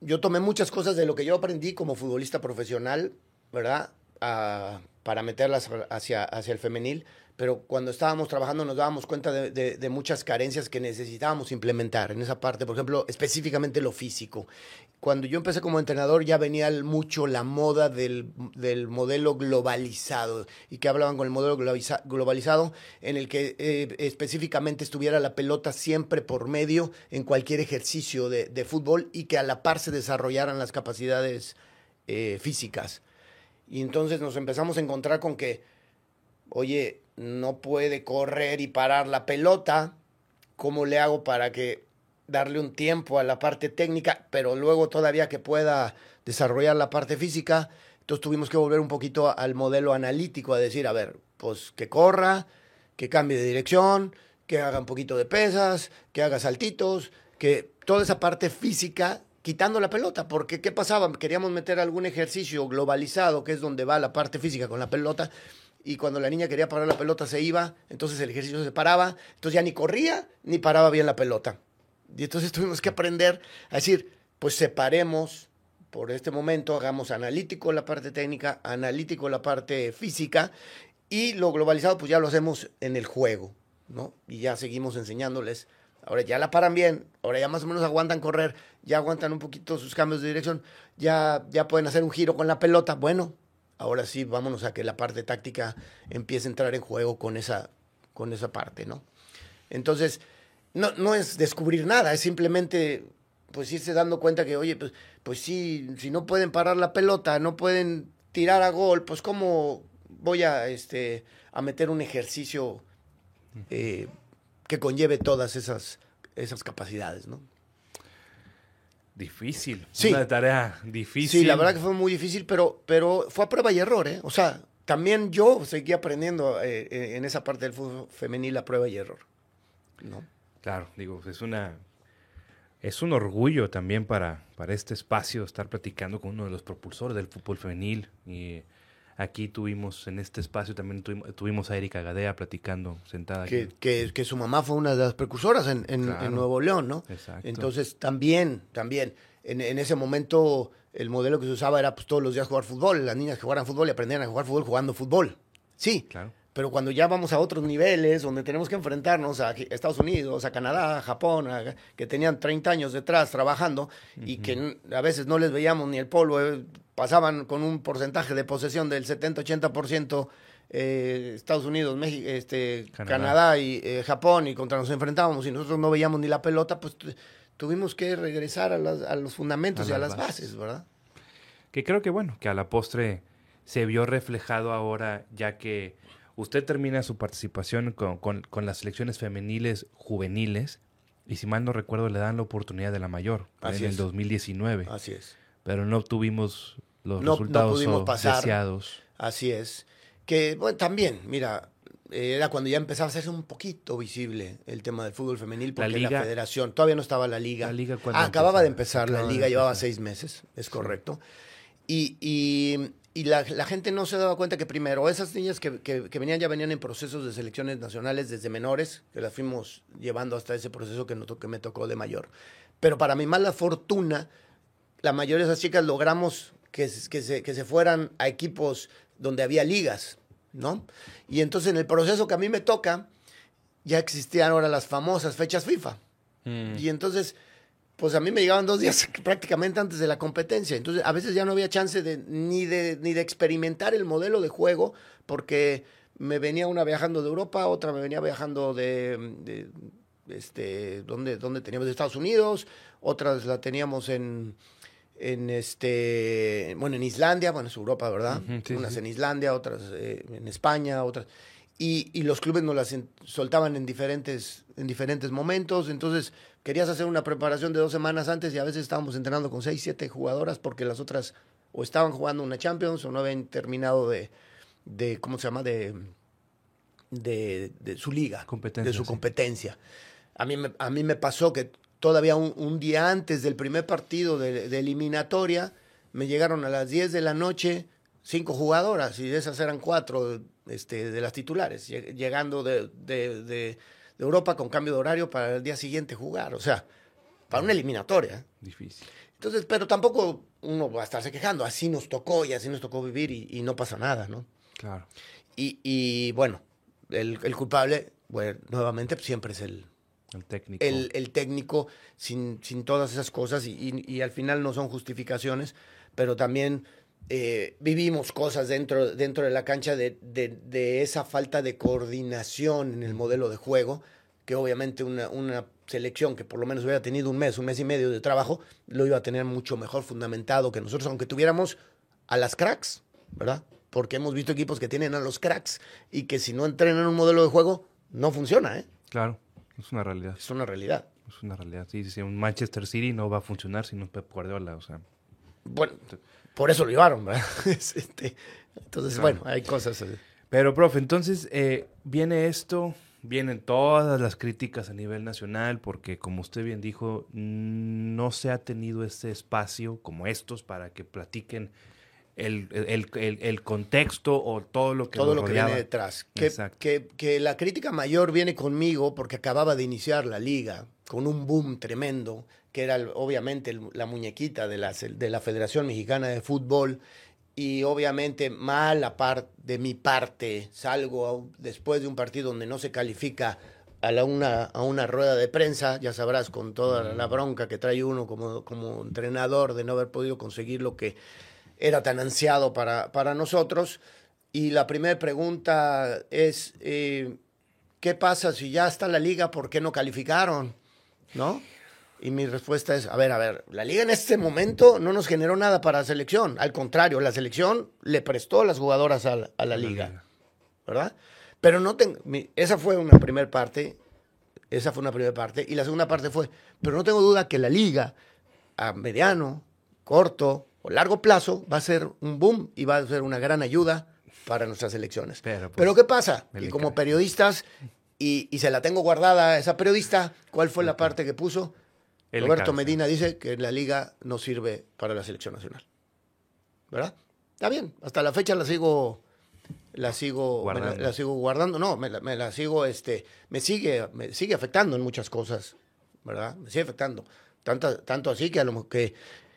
yo tomé muchas cosas de lo que yo aprendí como futbolista profesional, ¿verdad? Para meterlas hacia, hacia el femenil, pero cuando estábamos trabajando nos dábamos cuenta de, de, de, muchas carencias que necesitábamos implementar en esa parte, por ejemplo, específicamente lo físico. Cuando yo empecé como entrenador ya venía mucho la moda del, del modelo globalizado y que hablaban con el modelo globalizado en el que eh, específicamente estuviera la pelota siempre por medio en cualquier ejercicio de, de fútbol y que a la par se desarrollaran las capacidades eh, físicas. Y entonces nos empezamos a encontrar con que, oye, no puede correr y parar la pelota, ¿cómo le hago para que darle un tiempo a la parte técnica, pero luego todavía que pueda desarrollar la parte física? Entonces tuvimos que volver un poquito al modelo analítico, a decir, a ver, pues que corra, que cambie de dirección, que haga un poquito de pesas, que haga saltitos, que toda esa parte física quitando la pelota, porque ¿qué pasaba? Queríamos meter algún ejercicio globalizado, que es donde va la parte física con la pelota, y cuando la niña quería parar la pelota se iba, entonces el ejercicio se paraba, entonces ya ni corría ni paraba bien la pelota. Y entonces tuvimos que aprender a decir, pues separemos por este momento, hagamos analítico la parte técnica, analítico la parte física, y lo globalizado pues ya lo hacemos en el juego, ¿no? Y ya seguimos enseñándoles ahora ya la paran bien, ahora ya más o menos aguantan correr, ya aguantan un poquito sus cambios de dirección, ya, ya pueden hacer un giro con la pelota, bueno, ahora sí, vámonos a que la parte táctica empiece a entrar en juego con esa, con esa parte, ¿no? Entonces, no, no es descubrir nada, es simplemente pues irse dando cuenta que, oye, pues, pues sí, si no pueden parar la pelota, no pueden tirar a gol, pues cómo voy a, este, a meter un ejercicio eh, que conlleve todas esas, esas capacidades, ¿no? Difícil. Sí. Una tarea difícil. Sí, la verdad que fue muy difícil, pero, pero fue a prueba y error, ¿eh? O sea, también yo seguí aprendiendo eh, en esa parte del fútbol femenil a prueba y error. ¿no? Claro, digo, es una. Es un orgullo también para, para este espacio estar platicando con uno de los propulsores del fútbol femenil. Y aquí tuvimos, en este espacio también tuvimos, tuvimos a Erika Gadea platicando sentada que, aquí. Que, que, su mamá fue una de las precursoras en, en, Claro. en Nuevo León, ¿no? Exacto. Entonces, también, también, en, en, ese momento el modelo que se usaba era pues todos los días jugar fútbol, las niñas que jugaran fútbol y aprendían a jugar fútbol jugando fútbol. Sí, Claro. pero cuando ya vamos a otros niveles, donde tenemos que enfrentarnos a Estados Unidos, a Canadá, a Japón, a- que tenían 30 años detrás trabajando y que a veces no les veíamos ni el polvo, eh, pasaban con un porcentaje de posesión del 70-80% eh, Estados Unidos, México, este, Canadá. Canadá, y eh, Japón, y contra nos enfrentábamos y nosotros no veíamos ni la pelota, pues tu- tuvimos que regresar a, las- a los fundamentos A y a las bases. bases, ¿verdad? Que creo que bueno, que a la postre se vio reflejado ahora, ya que usted termina su participación con, con- con las selecciones femeniles juveniles, y si mal no recuerdo, le dan la oportunidad de la mayor Así en el es. 2019, Así es. Pero no obtuvimos los No- no resultados pudimos o- pasar. deseados. Así es. Que, bueno, también, mira, eh, era cuando ya empezaba a hacerse un poquito visible el tema del fútbol femenil, porque la, liga- federación, todavía no estaba la liga. La liga, ¿cuándo Ah, acababa de empezar la liga, llevaba seis meses, es correcto. Y, y- y la, gente no se daba cuenta que primero, esas niñas que, que- que venían ya venían en procesos de selecciones nacionales desde menores, que las fuimos llevando hasta ese proceso que, no que me tocó de mayor. Pero para mi mala fortuna, la mayoría de esas chicas logramos que, se- que, se, que se fueran a equipos donde había ligas, ¿no? Y entonces en el proceso que a mí me toca, ya existían ahora las famosas fechas FIFA. Mm. Y entonces, pues a mí me llegaban dos días prácticamente antes de la competencia. Entonces, a veces ya no había chance de, ni, de, ni de experimentar el modelo de juego, porque me venía una viajando de Europa, otra me venía viajando de, de este, donde, donde teníamos de Estados Unidos, otras la teníamos en, en este, bueno, en Islandia, bueno, es Europa, ¿verdad? Sí, Unas sí. en Islandia, otras eh, en España, otras. Y, y los clubes nos las en- soltaban en diferentes, en diferentes momentos. Entonces, querías hacer una preparación de dos semanas antes y a veces estábamos entrenando con seis, siete jugadoras porque las otras o estaban jugando una Champions o no habían terminado de, de ¿cómo se llama? De, de, de su liga, Competencia, de su sí. competencia. A mí, me, a mí me pasó que todavía un, un día antes del primer partido de, de eliminatoria, me llegaron a las 10 de la noche cinco jugadoras y de esas eran cuatro este, de las titulares, lleg- llegando de, de- de- de Europa con cambio de horario para el día siguiente jugar. O sea, para una eliminatoria. Difícil. Entonces, pero tampoco uno va a estarse quejando. Así nos tocó y así nos tocó vivir y, y no pasa nada, ¿no? Claro. Y, y, bueno, el, el culpable, bueno, nuevamente pues, siempre es el, El técnico. el, el técnico sin, sin todas esas cosas y, y- y al final no son justificaciones, pero también eh, vivimos cosas dentro, dentro de la cancha de, de- de esa falta de coordinación en el modelo de juego, que obviamente una, una selección que por lo menos hubiera tenido un mes, un mes y medio de trabajo, lo iba a tener mucho mejor fundamentado que nosotros, aunque tuviéramos a las cracks, ¿verdad? Porque hemos visto equipos que tienen a los cracks y que si no entrenan un modelo de juego, no funciona, ¿eh? Claro. Es una realidad. Es una realidad. Es una realidad. Sí, sí, un Manchester City no va a funcionar sin un Pep Guardiola. O sea, Bueno, por eso lo llevaron, ¿verdad? Es, este, entonces, bueno, hay cosas. eh, Pero, profe, entonces eh, viene esto, vienen todas las críticas a nivel nacional, porque como usted bien dijo, no se ha tenido ese espacio como estos para que platiquen el, el- el- el contexto o todo lo que todo lo que viene detrás. Que, que, que la crítica mayor viene conmigo porque acababa de iniciar la liga con un boom tremendo, que era obviamente el- la muñequita de la, de la Federación Mexicana de Fútbol. Y obviamente mal a par de mi parte, salgo a después de un partido donde no se califica a, la una, a una rueda de prensa, ya sabrás, con toda la bronca que trae uno como, como entrenador de no haber podido conseguir lo que era tan ansiado para, para nosotros. Y la primera pregunta es, eh, ¿qué pasa si ya está la liga? ¿Por qué no calificaron? ¿No? Y mi respuesta es, a ver, a ver, la liga en este momento no nos generó nada para la selección. Al contrario, la selección le prestó las jugadoras a la, a la liga, ¿verdad? Pero no tengo, esa fue una primera parte, esa fue una primera parte. Y la segunda parte fue, pero no tengo duda que la liga a mediano, corto o largo plazo va a ser un boom y va a ser una gran ayuda para nuestras elecciones. Pero, pues, Pero ¿qué pasa? le como periodistas, y, y se la tengo guardada a esa periodista, ¿cuál fue la parte que puso? Roberto. Medina dice que la liga no sirve para la selección nacional. ¿Verdad? Está bien, hasta la fecha la sigo la sigo me la- Guardando. la, sigo guardando, no, me la, me la sigo este me sigue me sigue afectando en muchas cosas, ¿verdad? Me sigue afectando. Tanto, tanto así que a lo que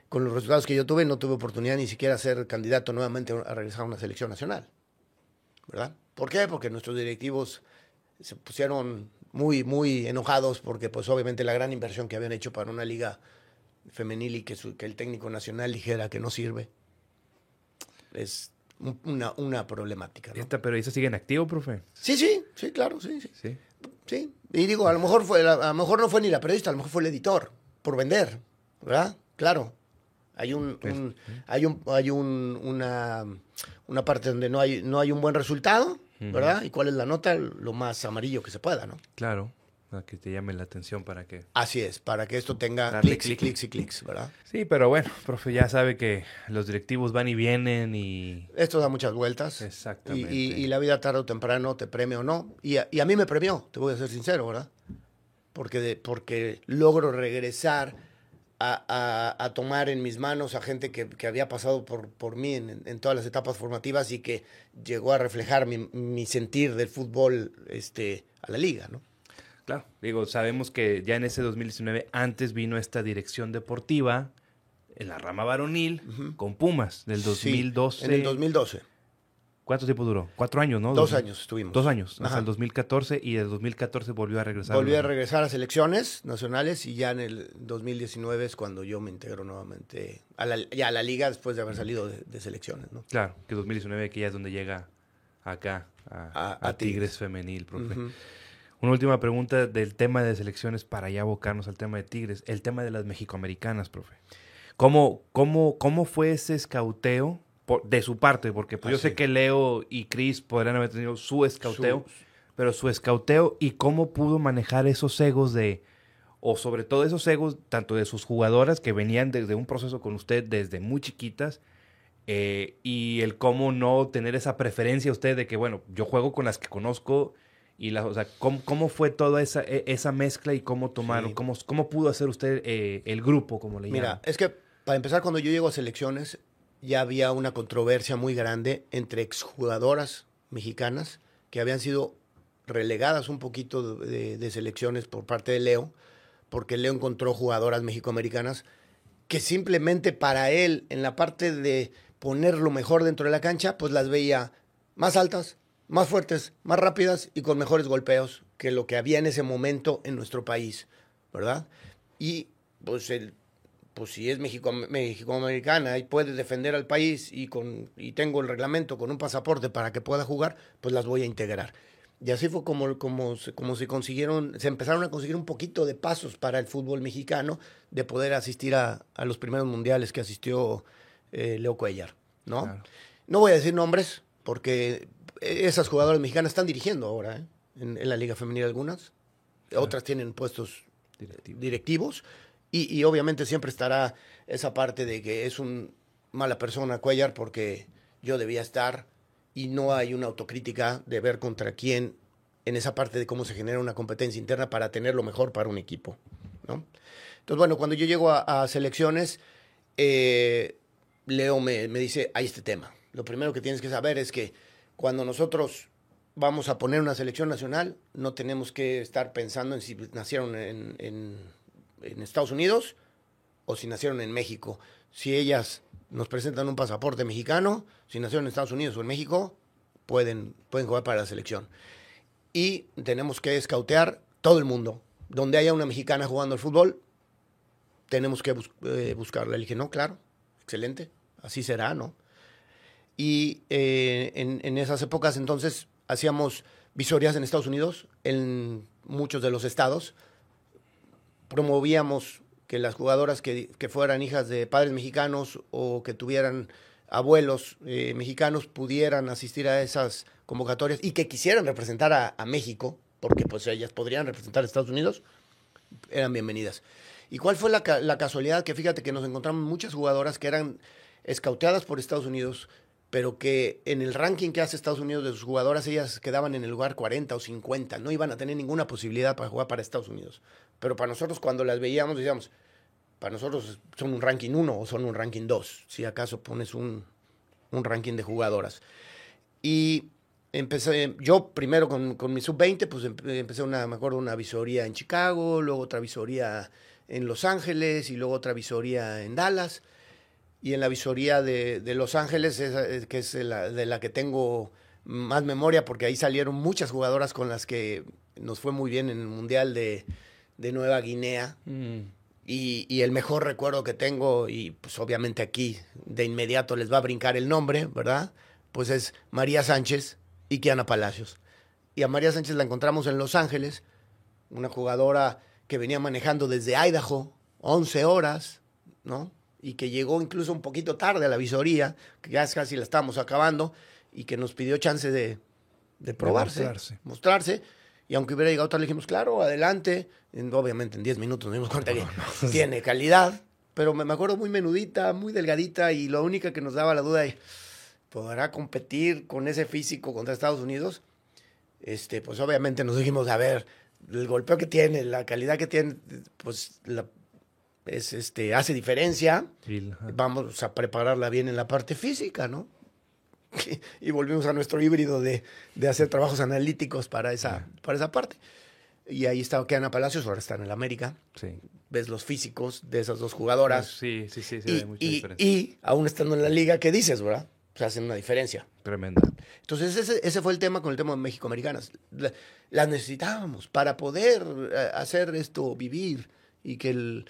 con los resultados que yo tuve no tuve oportunidad ni siquiera de ser candidato nuevamente a regresar a una selección nacional. ¿Verdad? ¿Por qué? Porque nuestros directivos se pusieron muy, muy enojados porque pues obviamente la gran inversión que habían hecho para una liga femenil y que, su- que el técnico nacional dijera que no sirve es un- una, una problemática. ¿no? ¿Esta periodista sigue en activo, profe? Sí, sí, sí, claro, sí, sí, Sí. sí. Y digo, a lo mejor fue, a lo mejor no fue ni la periodista, a lo mejor fue el editor, por vender, ¿verdad? Claro. Hay un, un- hay un, hay un, una, una parte donde no hay, no hay un buen resultado, ¿verdad? ¿Y cuál es la nota? Lo más amarillo que se pueda, ¿no? Claro. Para que te llame la atención para que... Así es, para que esto tenga clics y clic. clics y clics, ¿verdad? Sí, pero bueno, profe, ya sabe que los directivos van y vienen y... Esto da muchas vueltas. Exactamente. Y, y- y la vida tarde o temprano te premia o no. Y a, y a mí me premió, te voy a ser sincero, ¿verdad? Porque, de- porque logro regresar a, a- a tomar en mis manos a gente que, que había pasado por, por mí en, en todas las etapas formativas y que llegó a reflejar mi, mi sentir del fútbol este, a la liga, ¿no? Claro, digo, sabemos que ya en ese 2019 antes vino esta dirección deportiva en la rama varonil con Pumas del Sí, 2012. en el 2012. ¿Cuánto tiempo duró? Cuatro años, ¿no? Dos Dos- años estuvimos. Dos años, hasta Ajá. el 2014 y el 2014 volvió a regresar. Volví a regresar a selecciones nacionales y ya en el 2019 es cuando yo me integro nuevamente a la, ya a la liga después de haber salido de, de selecciones, ¿no? Claro, que 2019 que ya es donde llega acá a, Tigres. femenil, profe. Una última pregunta del tema de selecciones para ya abocarnos al tema de Tigres. El tema de las mexicoamericanas, profe. ¿Cómo, cómo, cómo fue ese escauteo de su parte? Porque pues, yo sé que Leo y Chris podrían haber tenido su escauteo, pero su escauteo y cómo pudo manejar esos egos de, o sobre todo esos egos, tanto de sus jugadoras que venían desde un proceso con usted desde muy chiquitas, eh, y el cómo no tener esa preferencia usted de que, bueno, yo juego con las que conozco y las, o sea, ¿cómo, fue toda esa, e, esa mezcla y cómo tomaron, cómo, cómo pudo hacer usted eh, el grupo, como le Mira, es que para empezar, cuando yo llego a selecciones, ya había una controversia muy grande entre exjugadoras mexicanas que habían sido relegadas un poquito de, selecciones por parte de Leo, porque Leo encontró jugadoras mexicoamericanas que simplemente para él, en la parte de poner lo mejor dentro de la cancha, pues las veía más altas, más fuertes, más rápidas y con mejores golpeos que lo que había en ese momento en nuestro país, ¿verdad? Y pues el pues si es México, México-americana y puede defender al país y, con, y tengo el reglamento con un pasaporte para que pueda jugar, pues las voy a integrar. Y así fue como, como, como se consiguieron, se empezaron a conseguir un poquito de pasos para el fútbol mexicano de poder asistir a, a los primeros mundiales que asistió eh, Leo Cuellar, ¿no? No voy a decir nombres, porque esas jugadoras mexicanas están dirigiendo ahora, ¿eh? en, la Liga Femenil algunas. Otras tienen puestos directivos. Y, obviamente siempre estará esa parte de que es un mala persona Cuellar porque yo debía estar y no hay una autocrítica de ver contra quién en esa parte de cómo se genera una competencia interna para tener lo mejor para un equipo, ¿no? Entonces, bueno, cuando yo llego a, selecciones, eh, Leo me, dice, hay este tema. Lo primero que tienes que saber es que cuando nosotros vamos a poner una selección nacional, no tenemos que estar pensando en si nacieron en, en, Estados Unidos o si nacieron en México. Si ellas nos presentan un pasaporte mexicano, si nacieron en Estados Unidos o en México, pueden, pueden jugar para la selección. Y tenemos que escautear todo el mundo. Donde haya una mexicana jugando al fútbol, tenemos que eh, buscarla. Le dije, no, claro, excelente así será, ¿no? Y eh, en, esas épocas entonces hacíamos visorías en Estados Unidos, en muchos de los estados, promovíamos que las jugadoras que, fueran hijas de padres mexicanos o que tuvieran abuelos eh, mexicanos pudieran asistir a esas convocatorias y que quisieran representar a, México, porque pues ellas podrían representar a Estados Unidos, eran bienvenidas. ¿Y cuál fue la, la, casualidad? Que fíjate que nos encontramos muchas jugadoras que eran escauteadas por Estados Unidos, pero que en el ranking que hace Estados Unidos de sus jugadoras, ellas quedaban en el lugar 40 o 50, no iban a tener ninguna posibilidad para jugar para Estados Unidos. Pero para nosotros cuando las veíamos decíamos, para nosotros son un ranking 1 o son un ranking 2, si acaso pones un, un ranking de jugadoras. Y empecé, yo primero con, con mi sub-20, pues empecé una, me acuerdo, una visoría en Chicago, luego otra visoría en Los Ángeles y luego otra visoría en Dallas y en la visoría de, Los Ángeles, que es la, de la que tengo más memoria, porque ahí salieron muchas jugadoras con las que nos fue muy bien en el Mundial de, Nueva Guinea. Mm. Y, el mejor recuerdo que tengo, y pues obviamente aquí de inmediato les va a brincar el nombre, ¿verdad? Pues es María Sánchez y Kiana Palacios. Y a María Sánchez la encontramos en Los Ángeles, una jugadora que venía manejando desde Idaho, 11 horas, ¿no? Y que llegó incluso un poquito tarde a la visoría, que ya casi la estábamos acabando, y que nos pidió chance de, de probarse, mostrarse. Y aunque hubiera llegado tarde, le dijimos, claro, adelante. obviamente en 10 minutos nos dimos cuenta que tiene calidad, pero me, acuerdo muy menudita, muy delgadita, y lo única que nos daba la duda es, ¿podrá competir con ese físico contra Estados Unidos? Este, pues obviamente nos dijimos, a ver, el golpeo que tiene, la calidad que tiene, pues la, es, este, hace diferencia. Vamos a prepararla bien en la parte física, ¿no? y volvimos a nuestro híbrido de, hacer trabajos analíticos para esa, para esa parte. Y ahí está Keana Palacios, ahora está en el América. Sí. Ves los físicos de esas dos jugadoras. Sí, sí, sí, y, mucha y, y, aún estando en la liga, ¿qué dices, verdad? Hacen una diferencia. Tremenda. Entonces, ese, ese fue el tema con el tema de México-Americanas. Las necesitábamos para poder eh, hacer esto, vivir y que el,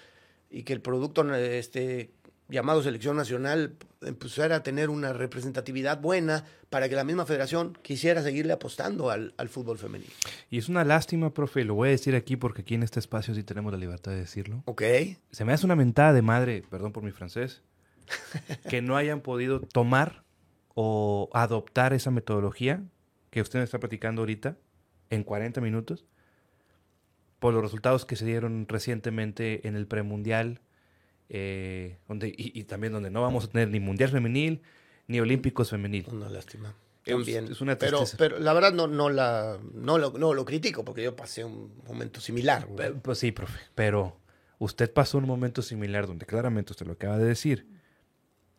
y que el producto este, llamado selección nacional empezara a tener una representatividad buena para que la misma federación quisiera seguirle apostando al, al, fútbol femenino. Y es una lástima, profe, lo voy a decir aquí porque aquí en este espacio sí tenemos la libertad de decirlo. Ok. Se me hace una mentada de madre, perdón por mi francés, que no hayan podido tomar o adoptar esa metodología que usted me está platicando ahorita en 40 minutos por los resultados que se dieron recientemente en el premundial eh, donde, y, también donde no vamos a tener ni mundial femenil ni olímpicos femenil. Una lástima. También. Es una pero, pero la verdad no, no, la, no, lo, no lo critico porque yo pasé un momento similar. Pues sí, profe, pero usted pasó un momento similar donde claramente usted lo acaba de decir.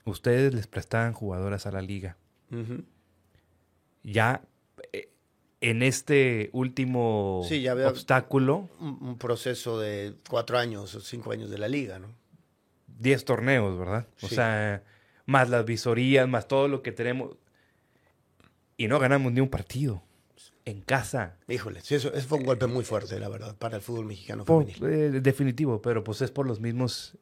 Ustedes les prestaban jugadoras a la liga. Ya en este último sí, ya obstáculo. Un, proceso de cuatro años o cinco años de la liga, ¿no? 10 torneos, ¿verdad? O sea, más las visorías, más todo lo que tenemos. Y no ganamos ni un partido. En casa. Híjole, sí, eso, fue un golpe muy fuerte, la verdad, para el fútbol mexicano femenil. Eh, definitivo, pero pues es por los mismos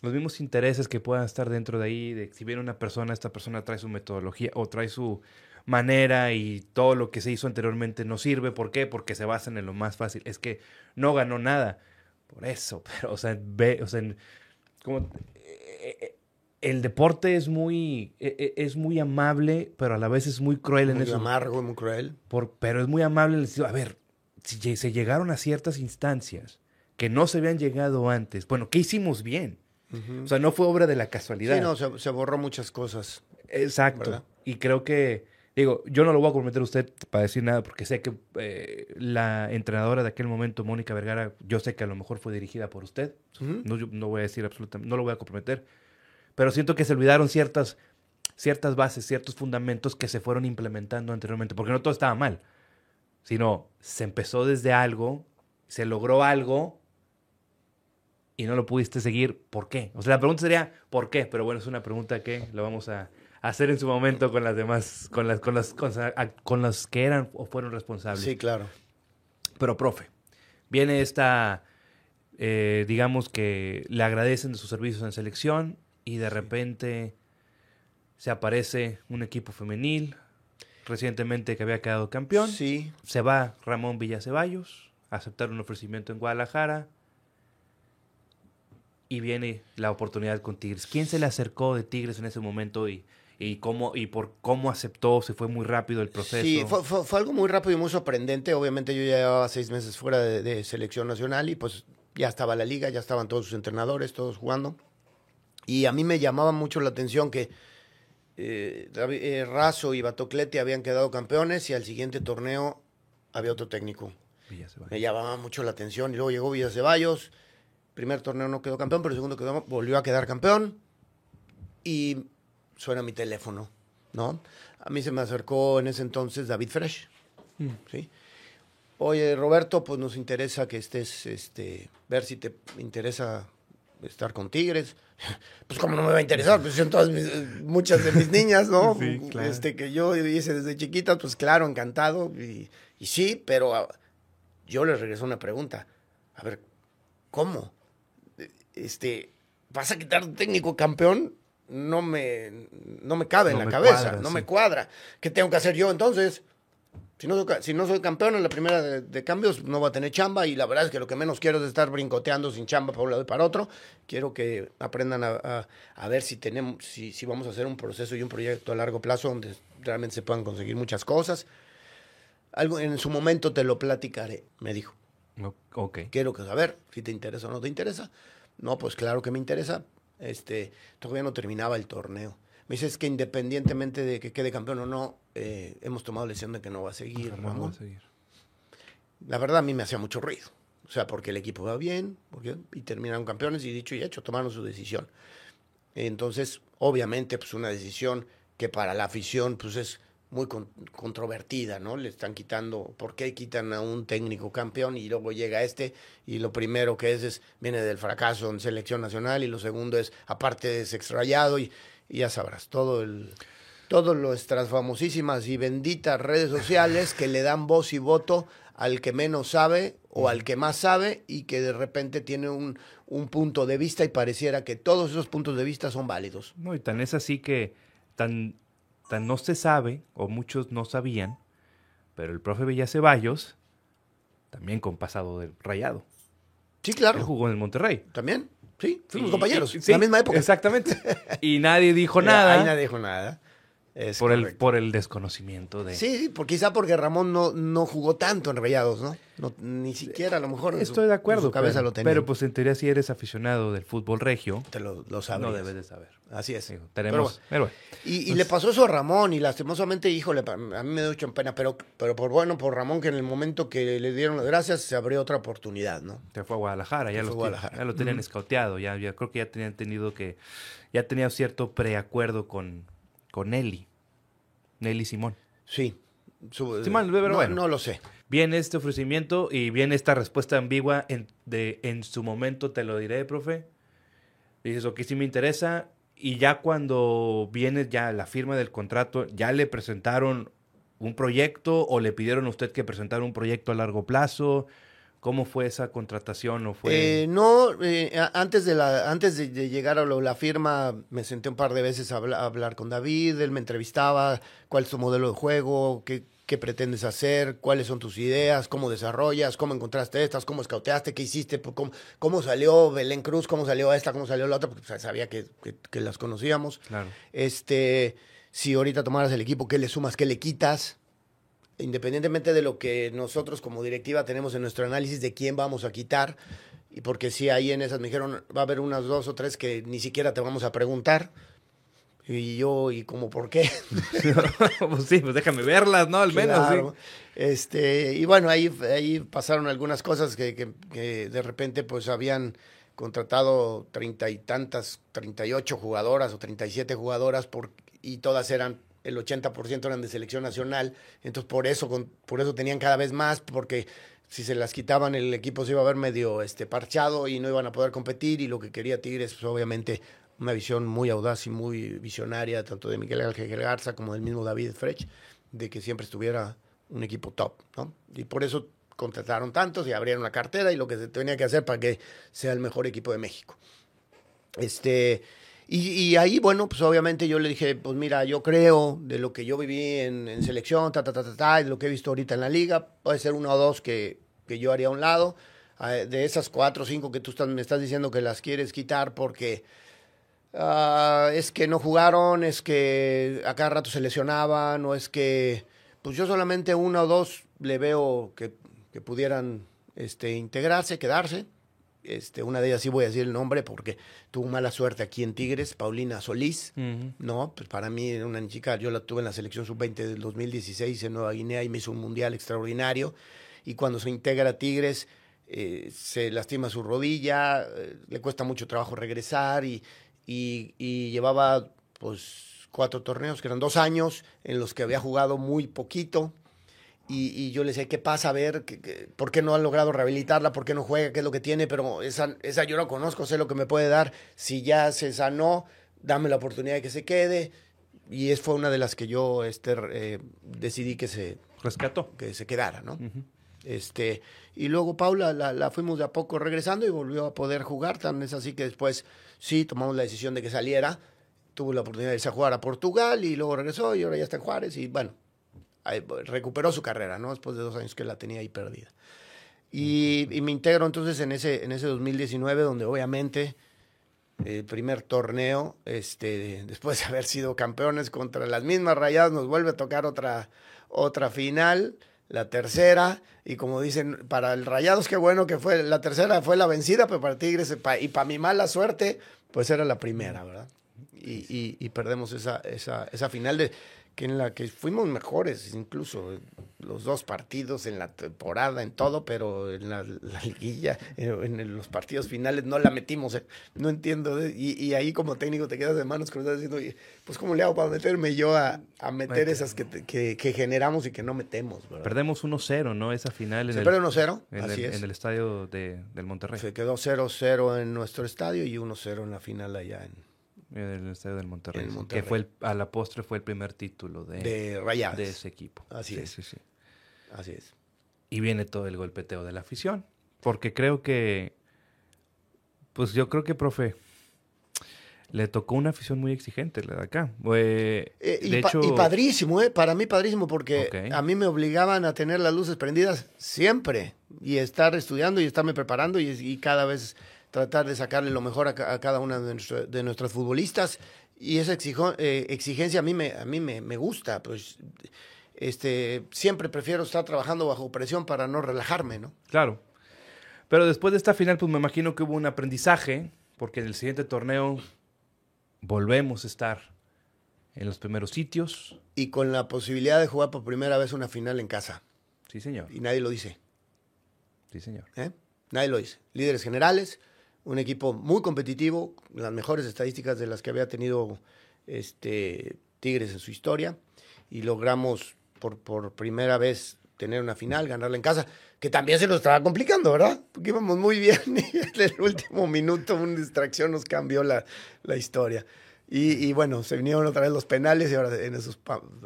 los mismos intereses que puedan estar dentro de ahí, de si viene una persona, esta persona trae su metodología o trae su manera y todo lo que se hizo anteriormente no sirve. ¿Por qué? Porque se basan en lo más fácil. Es que no ganó nada. Por eso, pero, o sea, ve, o sea, como eh, eh, el deporte es muy, eh, es muy amable, pero a la vez es muy cruel en eso. Muy amargo, muy cruel. Por, pero es muy amable en el sentido, a ver, si se llegaron a ciertas instancias que no se habían llegado antes, bueno, ¿qué hicimos bien? O sea, no fue obra de la casualidad. Sí, no, se, se borró muchas cosas. Exacto. Y creo que Digo, yo no lo voy a comprometer a usted para decir nada porque sé que eh, la entrenadora de aquel momento, Mónica Vergara, yo sé que a lo mejor fue dirigida por usted. no, no voy a decir absolutamente, no lo voy a comprometer. Pero siento que se olvidaron ciertas, ciertas bases, ciertos fundamentos que se fueron implementando anteriormente. Porque no todo estaba mal, sino se empezó desde algo, se logró algo y no lo pudiste seguir. ¿Por qué? O sea, la pregunta sería, ¿por qué? Pero bueno, es una pregunta que lo vamos a hacer en su momento con las demás, con las, con las, con, las que eran o fueron responsables. Sí, claro. Pero, profe, viene esta, eh, digamos que le agradecen de sus servicios en selección y de repente se aparece un equipo femenil recientemente que había quedado campeón. Sí. Se va Ramón Villaceballos a aceptar un ofrecimiento en Guadalajara y viene la oportunidad con Tigres. ¿Quién se le acercó de Tigres en ese momento y y cómo y por cómo aceptó, se fue muy rápido el proceso. Sí, fue, algo muy rápido y muy sorprendente. Obviamente yo ya llevaba seis meses fuera de, selección nacional y pues ya estaba la liga, ya estaban todos sus entrenadores, todos jugando. Y a mí me llamaba mucho la atención que eh, eh Razo y Batocleti habían quedado campeones y al siguiente torneo había otro técnico. Me llamaba mucho la atención y luego llegó Villa Ceballos. Primer torneo no quedó campeón, pero el segundo quedó, volvió a quedar campeón. Y suena mi teléfono, ¿no? A mí se me acercó en ese entonces David Fresh, mm. ¿sí? Oye, Roberto, pues nos interesa que estés, este, ver si te interesa estar con Tigres. Pues cómo no me va a interesar, pues son todas muchas de mis niñas, ¿no? Sí, claro. Este que yo hice desde chiquita, pues claro, encantado y, y sí, pero ah, yo le regreso una pregunta. A ver, ¿cómo? Este, ¿vas a quitar un técnico campeón? No me, no me cabe en la cabeza, no me cuadra. ¿Qué tengo que hacer yo entonces? Si no, soy, si no soy campeón en la primera de, cambios, no voy a tener chamba y la verdad es que lo que menos quiero es estar brincoteando sin chamba para un lado y para otro. Quiero que aprendan a, a, ver si, tenemos, si, si vamos a hacer un proceso y un proyecto a largo plazo donde realmente se puedan conseguir muchas cosas. Algo en su momento te lo platicaré, me dijo. Ok. Quiero que saber si te interesa o no te interesa. No, pues claro que me interesa, este, todavía no terminaba el torneo. Me dice, es que independientemente de que quede campeón o no, eh, hemos tomado la decisión de que no va a seguir, Ramón. La verdad a mí me hacía mucho ruido. O sea, porque el equipo va bien, porque, y terminaron campeones y dicho y hecho, tomaron su decisión. Entonces, obviamente, pues una decisión que para la afición, pues es muy controvertida, ¿no? Le están quitando, ¿por qué quitan a un técnico campeón y luego llega este y lo primero que es es viene del fracaso en selección nacional y lo segundo es aparte es extrayado y, ya sabrás, todo el todo nuestras famosísimas y benditas redes sociales que le dan voz y voto al que menos sabe o al que más sabe y que de repente tiene un, un punto de vista y pareciera que todos esos puntos de vista son válidos. No, y tan es así que tan, no se sabe, o muchos no sabían, pero el profe Villaceballos, también con pasado del rayado. Sí, Él claro. jugó en el Monterrey. También. Sí, fuimos Y- compañeros. sí, la misma época. Exactamente. y nadie dijo Ahí nada nadie dijo nada. Es por, el, por el desconocimiento de... Sí, sí, por, quizá porque Ramón no, no jugó tanto en Rayados, ¿no? No, Ni siquiera a lo mejor. en su- Estoy de acuerdo. en su cabeza pero, lo tenía. pero pues en teoría si eres aficionado del fútbol regio, Te lo, lo no sabrías. debes de saber. Así es. Digo, Pero tenemos... bueno. pero bueno. Y, y le pasó eso a Ramón y lastimosamente, híjole, a mí me dio mucha pena, pero, pero por bueno, por Ramón, que en el momento que le dieron las gracias se abrió otra oportunidad, ¿no? Se fue a Guadalajara, ya, los Guadalajara. ya lo tenían Ujú. escauteado, ya, ya creo que ya tenían tenido que, ya tenía cierto preacuerdo con, con Nelly, Nelly Simón. Sí. Su- pero no, bueno. no lo sé. Viene este ofrecimiento y viene esta respuesta ambigua en, de, en su momento te lo diré, profe. Dices, ok, sí me interesa. Y ya cuando viene ya la firma del contrato, ¿ya le presentaron un proyecto o le pidieron a usted que presentara un proyecto a largo plazo? ¿Cómo fue esa contratación? ¿O fue... Eh, no, eh, antes, de, la, antes de, de llegar a lo- la firma, me senté un par de veces a, habla- a hablar con David, él me entrevistaba, cuál es tu modelo de juego, qué, qué pretendes hacer, cuáles son tus ideas, cómo desarrollas, cómo encontraste estas, cómo escauteaste, qué hiciste, cómo, cómo salió Belén Cruz, cómo salió esta, cómo salió la otra, porque sabía que, que- que las conocíamos. Claro. Este, si ahorita tomaras el equipo, ¿qué le sumas, qué le quitas? Independientemente de lo que nosotros como directiva tenemos en nuestro análisis de quién vamos a quitar, y porque sí, ahí en esas me dijeron, va a haber unas dos o tres que ni siquiera te vamos a preguntar. Y yo, ¿y como por qué? pues sí, pues déjame verlas, ¿no? Al menos, Claro. sí. Este, y bueno, ahí, ahí pasaron algunas cosas que, que- que de repente pues habían contratado treinta y tantas, treinta y ocho jugadoras o treinta y siete jugadoras por, y todas eran, el 80% eran de selección nacional, entonces por eso, por eso tenían cada vez más, porque si se las quitaban el equipo se iba a ver medio este, parchado y no iban a poder competir y lo que quería Tigres pues obviamente una visión muy audaz y muy visionaria tanto de Miguel Ángel Garza como del mismo David Frech de que siempre estuviera un equipo top, ¿no? Y por eso contrataron tantos y abrieron la cartera y lo que se tenía que hacer para que sea el mejor equipo de México. Este, y, y ahí, bueno, pues obviamente yo le dije, pues mira, yo creo de lo que yo viví en, en selección, ta, ta, ta, ta, ta, de lo que he visto ahorita en la liga, puede ser uno o dos que, que yo haría a un lado. Ah, De esas cuatro o cinco que tú me estás diciendo que las quieres quitar porque ah, es que no jugaron, es que a cada rato se lesionaban, o es que, pues yo solamente una o dos le veo que, que pudieran este, integrarse, quedarse. Este, una de ellas sí voy a decir el nombre porque tuvo mala suerte aquí en Tigres, Paulina Solís. No, pues para mí era una chica, yo la tuve en la selección sub-20 del 2016 en Nueva Guinea y me hizo un mundial extraordinario. Y cuando se integra a Tigres, eh, se lastima su rodilla, eh, le cuesta mucho trabajo regresar y, y- y llevaba pues cuatro torneos, que eran dos años, en los que había jugado muy poquito. Y, y yo le decía, ¿qué pasa? A ver, ¿qué- qué- ¿por qué no han logrado rehabilitarla? ¿Por qué no juega? ¿Qué es lo que tiene? Pero esa, esa yo la conozco, sé lo que me puede dar. Si ya se sanó, dame la oportunidad de que se quede. Y es fue una de las que yo este, eh, decidí que se, Rescató. que se quedara, ¿no? Ujú. Este, y luego Paula la, la fuimos de a poco regresando y volvió a poder jugar. Tan es así que después sí tomamos la decisión de que saliera. Tuvo la oportunidad de irse a jugar a Portugal y luego regresó y ahora ya está en Juárez y bueno, recuperó su carrera, ¿no? Después de dos años que la tenía ahí perdida. Y, y me integro entonces en ese, en ese 2019 donde obviamente el primer torneo, este, después de haber sido campeones contra las mismas rayadas, nos vuelve a tocar otra, otra final, la tercera, y como dicen, para el Rayados, qué bueno que fue, la tercera fue la vencida, pero para Tigres, y para mi mala suerte, pues era la primera, ¿verdad? Y, y- y perdemos esa, esa, esa final de que en la que fuimos mejores, incluso eh, los dos partidos en la temporada, en todo, pero en la, la liguilla, eh, en, los partidos finales no la metimos. eh. No entiendo. eh, Y, y ahí como técnico te quedas de manos cruzadas diciendo, "Oye, pues ¿cómo le hago para meterme yo a, a meter Mete. esas que, que, que generamos y que no metemos? ¿verdad? Perdemos 1-0, ¿no? Esa final en, Se pierde 1-0, en, así el, es. en el estadio de, del Monterrey. Se quedó 0-0 en nuestro estadio y 1-0 en la final allá en, En el estadio del Monterrey. El. Que fue el- a la postre fue el primer título de, de de ese equipo. Así Sí, es. sí, sí. Así es. y viene todo el golpeteo de la afición. Porque creo que, pues yo creo que, profe, le tocó una afición muy exigente la de acá. Eh, Eh, y, pa- padrísimo, ¿eh? Para mí padrísimo porque a mí me obligaban a tener las luces prendidas siempre y estar estudiando y estarme preparando y, y cada vez tratar de sacarle lo mejor a, a cada una de, nuestro- de nuestras futbolistas. Y esa exijo- eh, exigencia a mí, me, a mí me, me gusta, pues este, siempre prefiero estar trabajando bajo presión para no relajarme, ¿no? Claro. Pero después de esta final, pues me imagino que hubo un aprendizaje, porque en el siguiente torneo volvemos a estar en los primeros sitios. Y con la posibilidad de jugar por primera vez una final en casa. Sí, señor. Y nadie lo dice. Sí, señor. ¿eh? Nadie lo dice. Líderes generales, un equipo muy competitivo, las mejores estadísticas de las que había tenido este, Tigres en su historia, y logramos por, primera vez tener una final, ganarla en casa, que también se nos estaba complicando, ¿verdad? Porque íbamos muy bien y en el último minuto una distracción nos cambió la, historia. Y, bueno, se vinieron otra vez los penales y ahora en esos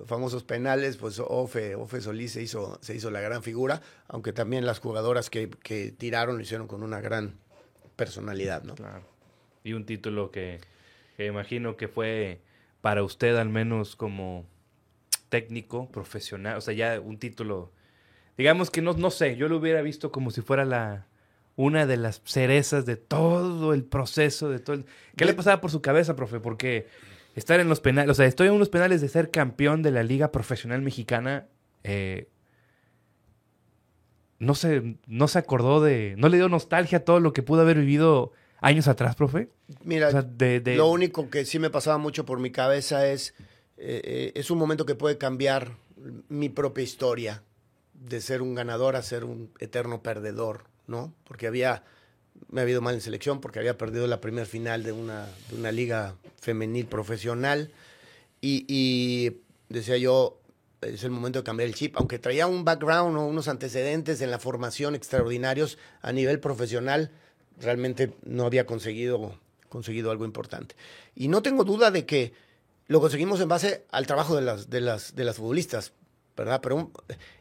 famosos penales, pues Ofe, Ofe Solís se hizo, se hizo la gran figura, aunque también las jugadoras que, que tiraron lo hicieron con una gran personalidad, ¿no? Claro. Y un título que, que imagino que fue para usted al menos como técnico, profesional, o sea, ya un título, digamos que no, no sé, yo lo hubiera visto como si fuera la una de las cerezas de todo el proceso, de todo el... ¿Qué le pasaba por su cabeza, profe? Porque estar en los penales, o sea, estoy en unos penales de ser campeón de la Liga Profesional Mexicana, eh, no se, no se acordó de, no le dio nostalgia a todo lo que pudo haber vivido años atrás, profe. Mira, O sea, de, de- Lo único que sí me pasaba mucho por mi cabeza es, eh, eh, es un momento que puede cambiar mi propia historia, de ser un ganador a ser un eterno perdedor, ¿no? Porque había, me había ido mal en selección, porque había perdido la primera final de una, de una liga femenil profesional, y, y decía yo, es el momento de cambiar el chip, aunque traía un background o unos antecedentes en la formación extraordinarios a nivel profesional, realmente no había conseguido, conseguido algo importante. Y no tengo duda de que lo conseguimos en base al trabajo de las, de las, de las futbolistas, ¿verdad? Pero, un-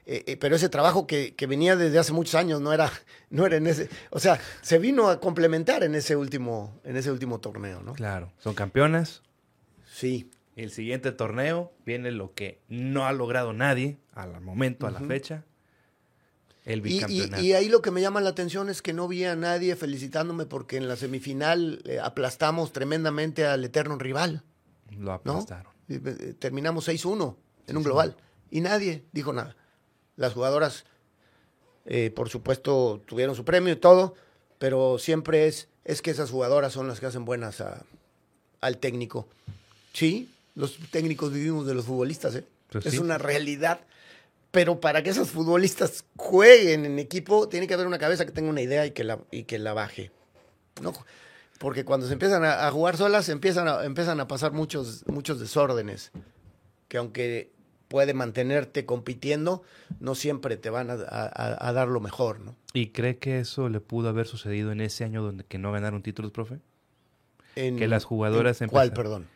eh, eh, pero ese trabajo que, que venía desde hace muchos años no era, no era en ese, o sea, se vino a complementar en ese último, en ese último torneo, ¿no? Claro, son campeonas. Sí. El siguiente torneo viene lo que no ha logrado nadie al momento, a la fecha. El Y, y- bicampeonato. y ahí lo que me llama la atención es que no vi a nadie felicitándome porque en la semifinal eh, aplastamos tremendamente al eterno rival. Lo aplastaron. Y, eh, Terminamos 6-1 en un global. Y nadie dijo nada. Las jugadoras, eh, por supuesto, tuvieron su premio y todo, pero siempre es, es que esas jugadoras son las que hacen buenas a- al técnico. Sí, los técnicos vivimos de los futbolistas, ¿eh? Pues es sí. una realidad. Pero para que esos futbolistas jueguen en equipo, tiene que haber una cabeza que tenga una idea y que la, y que la baje. ¿no? Porque cuando se empiezan a, a jugar solas, empiezan a, empiezan a pasar muchos, muchos desórdenes. Que aunque puede mantenerte compitiendo, no siempre te van a, a- a dar lo mejor, ¿no? ¿Y cree que eso le pudo haber sucedido en ese año donde que no ganaron títulos, profe? En- Que las jugadoras en- ¿Cuál, perdón?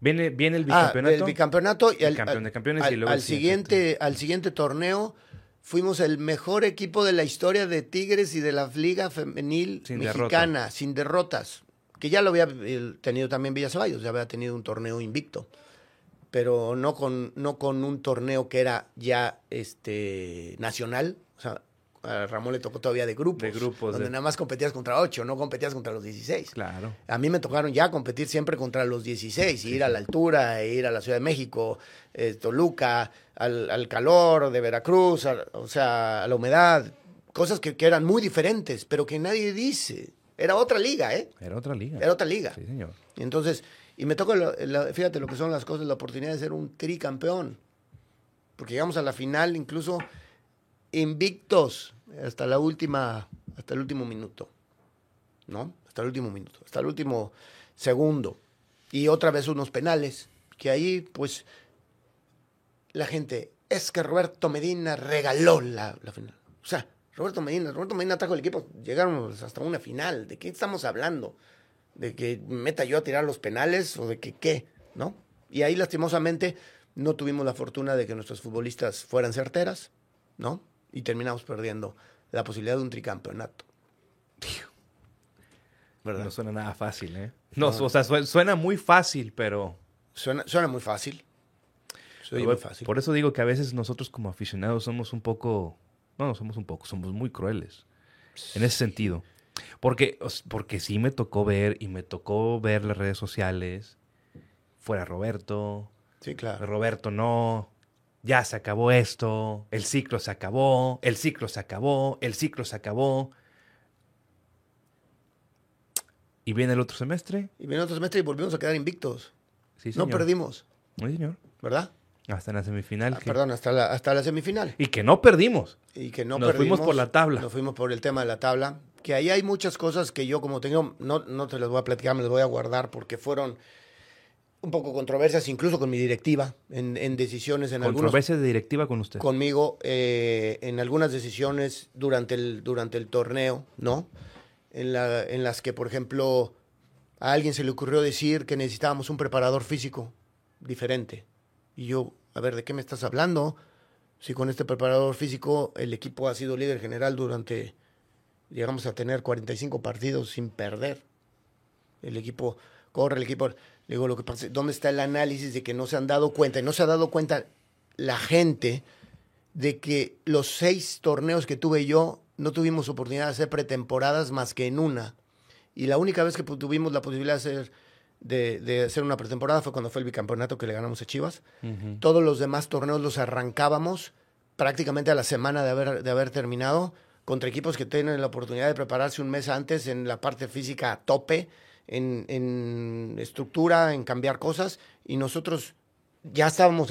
Viene, viene el Ah, bicampeonato. el bicampeonato y El al, campeón de campeones al- y luego al el siguiente. al siguiente torneo fuimos el mejor equipo de la historia de Tigres y de la Liga Femenil Sin Mexicana, sin derrotas. Que ya lo había eh, tenido también Villa Ceballos, ya había tenido un torneo invicto. Pero no con, no con un torneo que era ya este nacional. O sea, a Ramón le tocó todavía de grupos. De grupos, Donde de- nada más competías contra ocho, no competías contra los 16. Claro. A mí me tocaron ya competir siempre contra los 16, ir a la altura, e ir a la Ciudad de México, eh, Toluca, al, al calor de Veracruz, o sea, a la humedad, cosas que, que eran muy diferentes, pero que nadie dice. Era otra liga, ¿eh? Era otra liga. Era otra liga. Sí, señor. Y entonces, y me toca, fíjate lo que son las cosas, la oportunidad de ser un tricampeón. Porque llegamos a la final incluso invictos hasta la última, hasta el último minuto. ¿No? Hasta el último minuto, hasta el último segundo. Y otra vez unos penales, que ahí pues la gente, es que Roberto Medina regaló la, final. O sea, Roberto Medina, Roberto Medina trajo el equipo, llegaron hasta una final. ¿De qué estamos hablando? ¿De que meta yo a tirar los penales o de que qué? ¿No? Y ahí lastimosamente no tuvimos la fortuna de que nuestras futbolistas fueran certeras, ¿no? Y terminamos perdiendo la posibilidad de un tricampeonato. ¿Verdad? No suena nada fácil, ¿eh? No, o sea, suena muy fácil, pero... Suena, suena muy fácil. Suena muy fácil. Por eso digo que a veces nosotros como aficionados somos un poco... No, no somos un poco, somos muy crueles. En ese sentido. Porque, porque sí me tocó ver y me tocó ver las redes sociales. Fuera Roberto. Sí, claro. Roberto no. Ya se acabó esto. El ciclo se acabó. El ciclo se acabó. El ciclo se acabó. Y viene el otro semestre. Y viene el otro semestre y volvimos a quedar invictos. Sí, señor. No perdimos. Sí, señor. ¿Verdad? Hasta la semifinal. Ah, perdón, hasta la, hasta la semifinal. Y que no perdimos. Y que no nos fuimos por la tabla. Nos fuimos por el tema de la tabla. Que ahí hay muchas cosas que yo, como tengo, no, no te las voy a platicar, me las voy a guardar porque fueron un poco controversias, incluso con mi directiva, en, en decisiones, en ¿Controversias de directiva con usted? Conmigo, eh, en algunas decisiones durante el, durante el torneo, ¿no? En, la, en las que, por ejemplo, a alguien se le ocurrió decir que necesitábamos un preparador físico diferente. Y yo, a ver, ¿de qué me estás hablando? Si con este preparador físico el equipo ha sido líder general durante, llegamos a tener 45 partidos sin perder. El equipo corre, el equipo... Le digo, lo que pasa, ¿dónde está el análisis de que no se han dado cuenta? Y no se ha dado cuenta la gente de que los seis torneos que tuve yo no tuvimos oportunidad de hacer pretemporadas más que en una. Y la única vez que tuvimos la posibilidad de hacer de, hacer una pretemporada fue cuando fue el bicampeonato que le ganamos a Chivas. Todos los demás torneos los arrancábamos prácticamente a la semana de haber, de haber terminado contra equipos que tienen la oportunidad de prepararse un mes antes en la parte física a tope, en, estructura, en cambiar cosas, y nosotros ya estábamos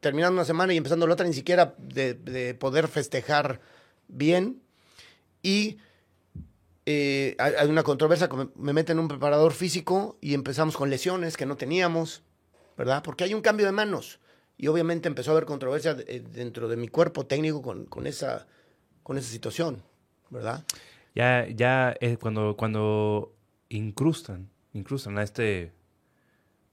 terminando una semana y empezando la otra, ni siquiera de, de poder festejar bien. Y eh, hay una controversia, me meten un preparador físico y empezamos con lesiones que no teníamos, ¿verdad? Porque hay un cambio de manos. Y obviamente empezó a haber controversia eh, dentro de mi cuerpo técnico con, con, esa, con esa situación, ¿verdad? Ya, ya eh, cuando, cuando incrustan, incrustan a este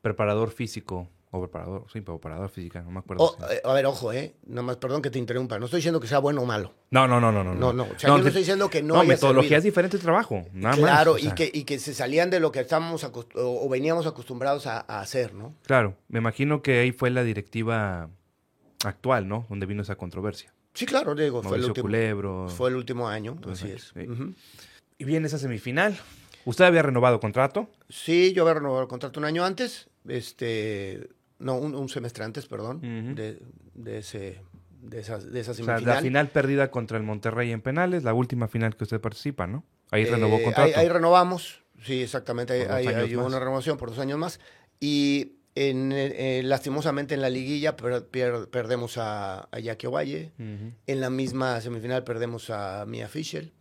preparador físico o preparador, sí, preparador física, no me acuerdo. Oh, eh, a ver, ojo, ¿eh? más perdón que te interrumpa. No estoy diciendo que sea bueno o malo. No, no, no, no. No, no. no. O sea, yo no estoy diciendo que no. No, metodología es diferente de trabajo. Nada claro, más, y, que, y que se salían de lo que estábamos o, veníamos acostumbrados a, hacer, ¿no? Claro, me imagino que ahí fue la directiva actual, ¿no? Donde vino esa controversia. Sí, claro, digo, fue el, último, Culebro, fue el último año, así es. Y viene esa semifinal. ¿Usted había renovado contrato? Sí, yo había renovado el contrato un año antes. Este no, un, semestre antes, perdón, de, de, ese, de, esa, de esa semifinal. O sea, la final perdida contra el Monterrey en penales, la última final que usted participa, ¿no? Ahí renovó eh, contrato. Ahí, renovamos, sí, exactamente, ahí, hay una renovación por dos años más. Y en, eh, lastimosamente en la liguilla perdemos a, a Jackie Ovalle. En la misma semifinal perdemos a Mia Fischel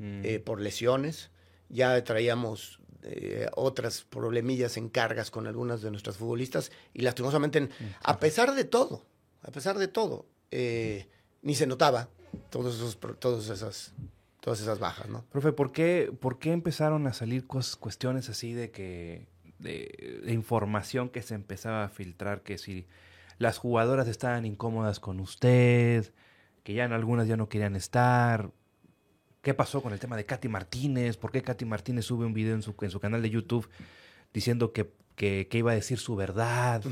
eh, por lesiones. Ya traíamos eh, otras problemillas en cargas con algunas de nuestras futbolistas y lastimosamente, a pesar de todo, a pesar de todo, eh, ni se notaba todos esos, todas esas todas esas bajas, ¿no? Profe, ¿por qué, por qué empezaron a salir cuestiones así de que de, información que se empezaba a filtrar que si las jugadoras estaban incómodas con usted, que ya en algunas ya no querían estar, ¿Qué pasó con el tema de Katy Martínez? ¿Por qué Katy Martínez sube un video en su, en su canal de YouTube diciendo que, que, iba a decir su verdad,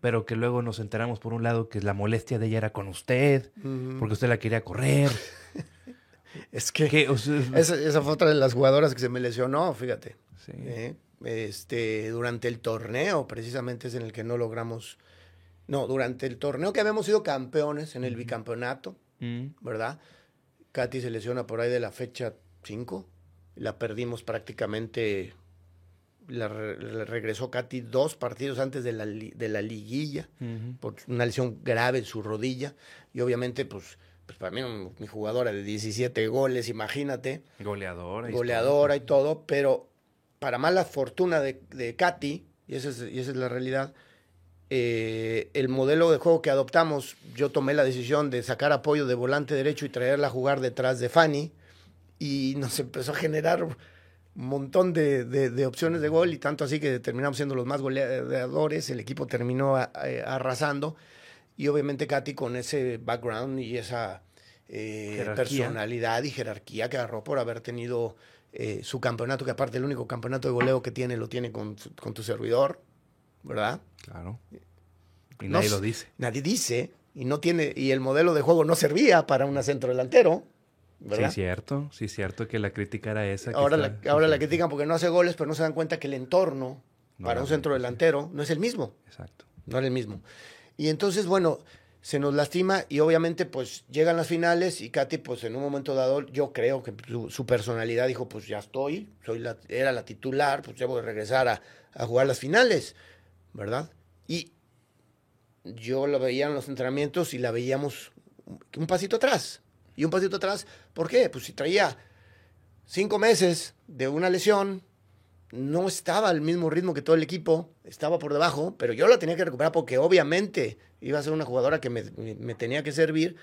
pero que luego nos enteramos por un lado que la molestia de ella era con usted, porque usted la quería correr? es que esa, fue otra de las jugadoras que se me lesionó, fíjate. ¿eh? este, durante el torneo, precisamente es en el que no logramos... No, durante el torneo que habíamos sido campeones en el bicampeonato, ¿verdad? Katy se lesiona por ahí de la fecha 5. La perdimos prácticamente. La, regresó Katy dos partidos antes de la, de la liguilla, por una lesión grave en su rodilla. Y obviamente, pues, pues para mí, mi jugadora de 17 goles, imagínate. Goleadora. Y goleadora y todo, pero para mala fortuna de, de Katy, y esa es, y esa es la realidad, eh, el modelo de juego que adoptamos, yo tomé la decisión de sacar apoyo de volante derecho y traerla a jugar detrás de Fanny y nos empezó a generar un montón de, opciones de gol y tanto así que terminamos siendo los más goleadores, el equipo terminó eh, arrasando y obviamente Katy con ese background y esa, eh, personalidad y jerarquía que agarró por haber tenido eh, su campeonato, que aparte el único campeonato de goleo que tiene lo tiene con, con tu servidor, ¿verdad? Claro. Y nadie lo dice. Nadie dice, y no tiene, y el modelo de juego no servía para un centro delantero. ¿verdad? Sí, cierto, sí, cierto que la crítica era esa. Ahora, la, ahora la critican porque no hace goles, pero no se dan cuenta que el entorno para un centro delantero no es el mismo. Exacto. No es el mismo. Y entonces, bueno, se nos lastima y obviamente pues llegan las finales y Katy pues en un momento dado yo creo que su, personalidad dijo pues ya estoy, soy la, era la titular, pues debo de regresar a, a jugar las finales, ¿verdad? Y yo la veía en los entrenamientos y la veíamos un pasito atrás. Y un pasito atrás, ¿por qué? Pues si traía cinco meses de una lesión, no estaba al mismo ritmo que todo el equipo, estaba por debajo, pero yo la tenía que recuperar porque obviamente iba a ser una jugadora que me, me tenía que servir.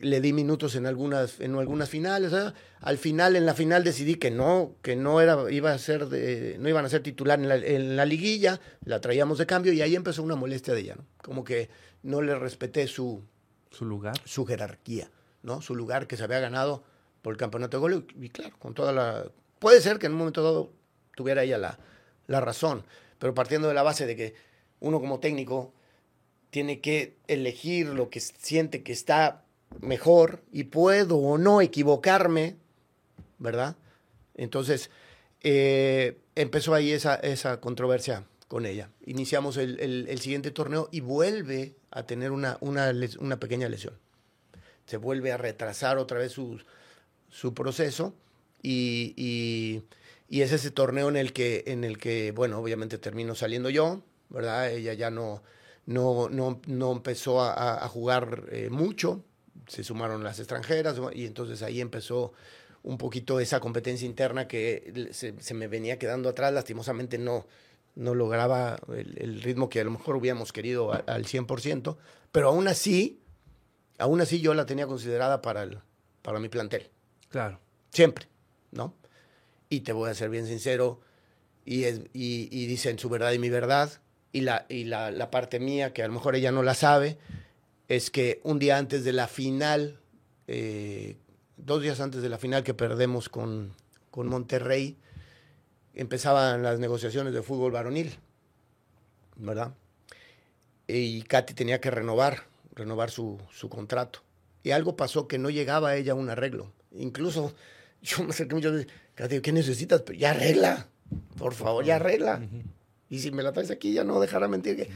Le di minutos en algunas, en algunas finales. Al final, en la final decidí que no, que no era, iba a ser de, no iban a ser titular en la, en la, liguilla, la traíamos de cambio y ahí empezó una molestia de ella, ¿no? Como que no le respeté su, su lugar, su jerarquía, ¿no? Su lugar que se había ganado por el campeonato de gol y claro, con toda la, puede ser que en un momento dado tuviera ella la, la razón. Pero partiendo de la base de que uno como técnico tiene que elegir lo que siente que está mejor y puedo o no equivocarme, ¿verdad? Entonces, eh, empezó ahí esa, esa controversia con ella. Iniciamos el, el, siguiente torneo y vuelve a tener una, una, una, pequeña lesión. Se vuelve a retrasar otra vez su, su proceso y, y y es ese torneo en el que, en el que bueno, obviamente termino saliendo yo, ¿verdad? Ella ya no, no, no, no empezó a, jugar eh, mucho, se sumaron las extranjeras y entonces ahí empezó un poquito esa competencia interna que se, se me venía quedando atrás, lastimosamente no, no lograba el, el, ritmo que a lo mejor hubiéramos querido al 100%, pero aún así, aún así yo la tenía considerada para, el, para mi plantel. Claro. Siempre, ¿no? y te voy a ser bien sincero, y, es, y, dicen su verdad y mi verdad, y, la, y la, la, parte mía, que a lo mejor ella no la sabe, es que un día antes de la final, eh, dos días antes de la final que perdemos con, con Monterrey, empezaban las negociaciones de fútbol varonil, ¿verdad? Y Katy tenía que renovar, renovar su, su contrato. Y algo pasó que no llegaba a ella un arreglo. Incluso yo me acerqué muchas veces, ¿qué necesitas? Pero ya arregla, por favor, ya arregla. Y si me la traes aquí, ya no dejará mentir que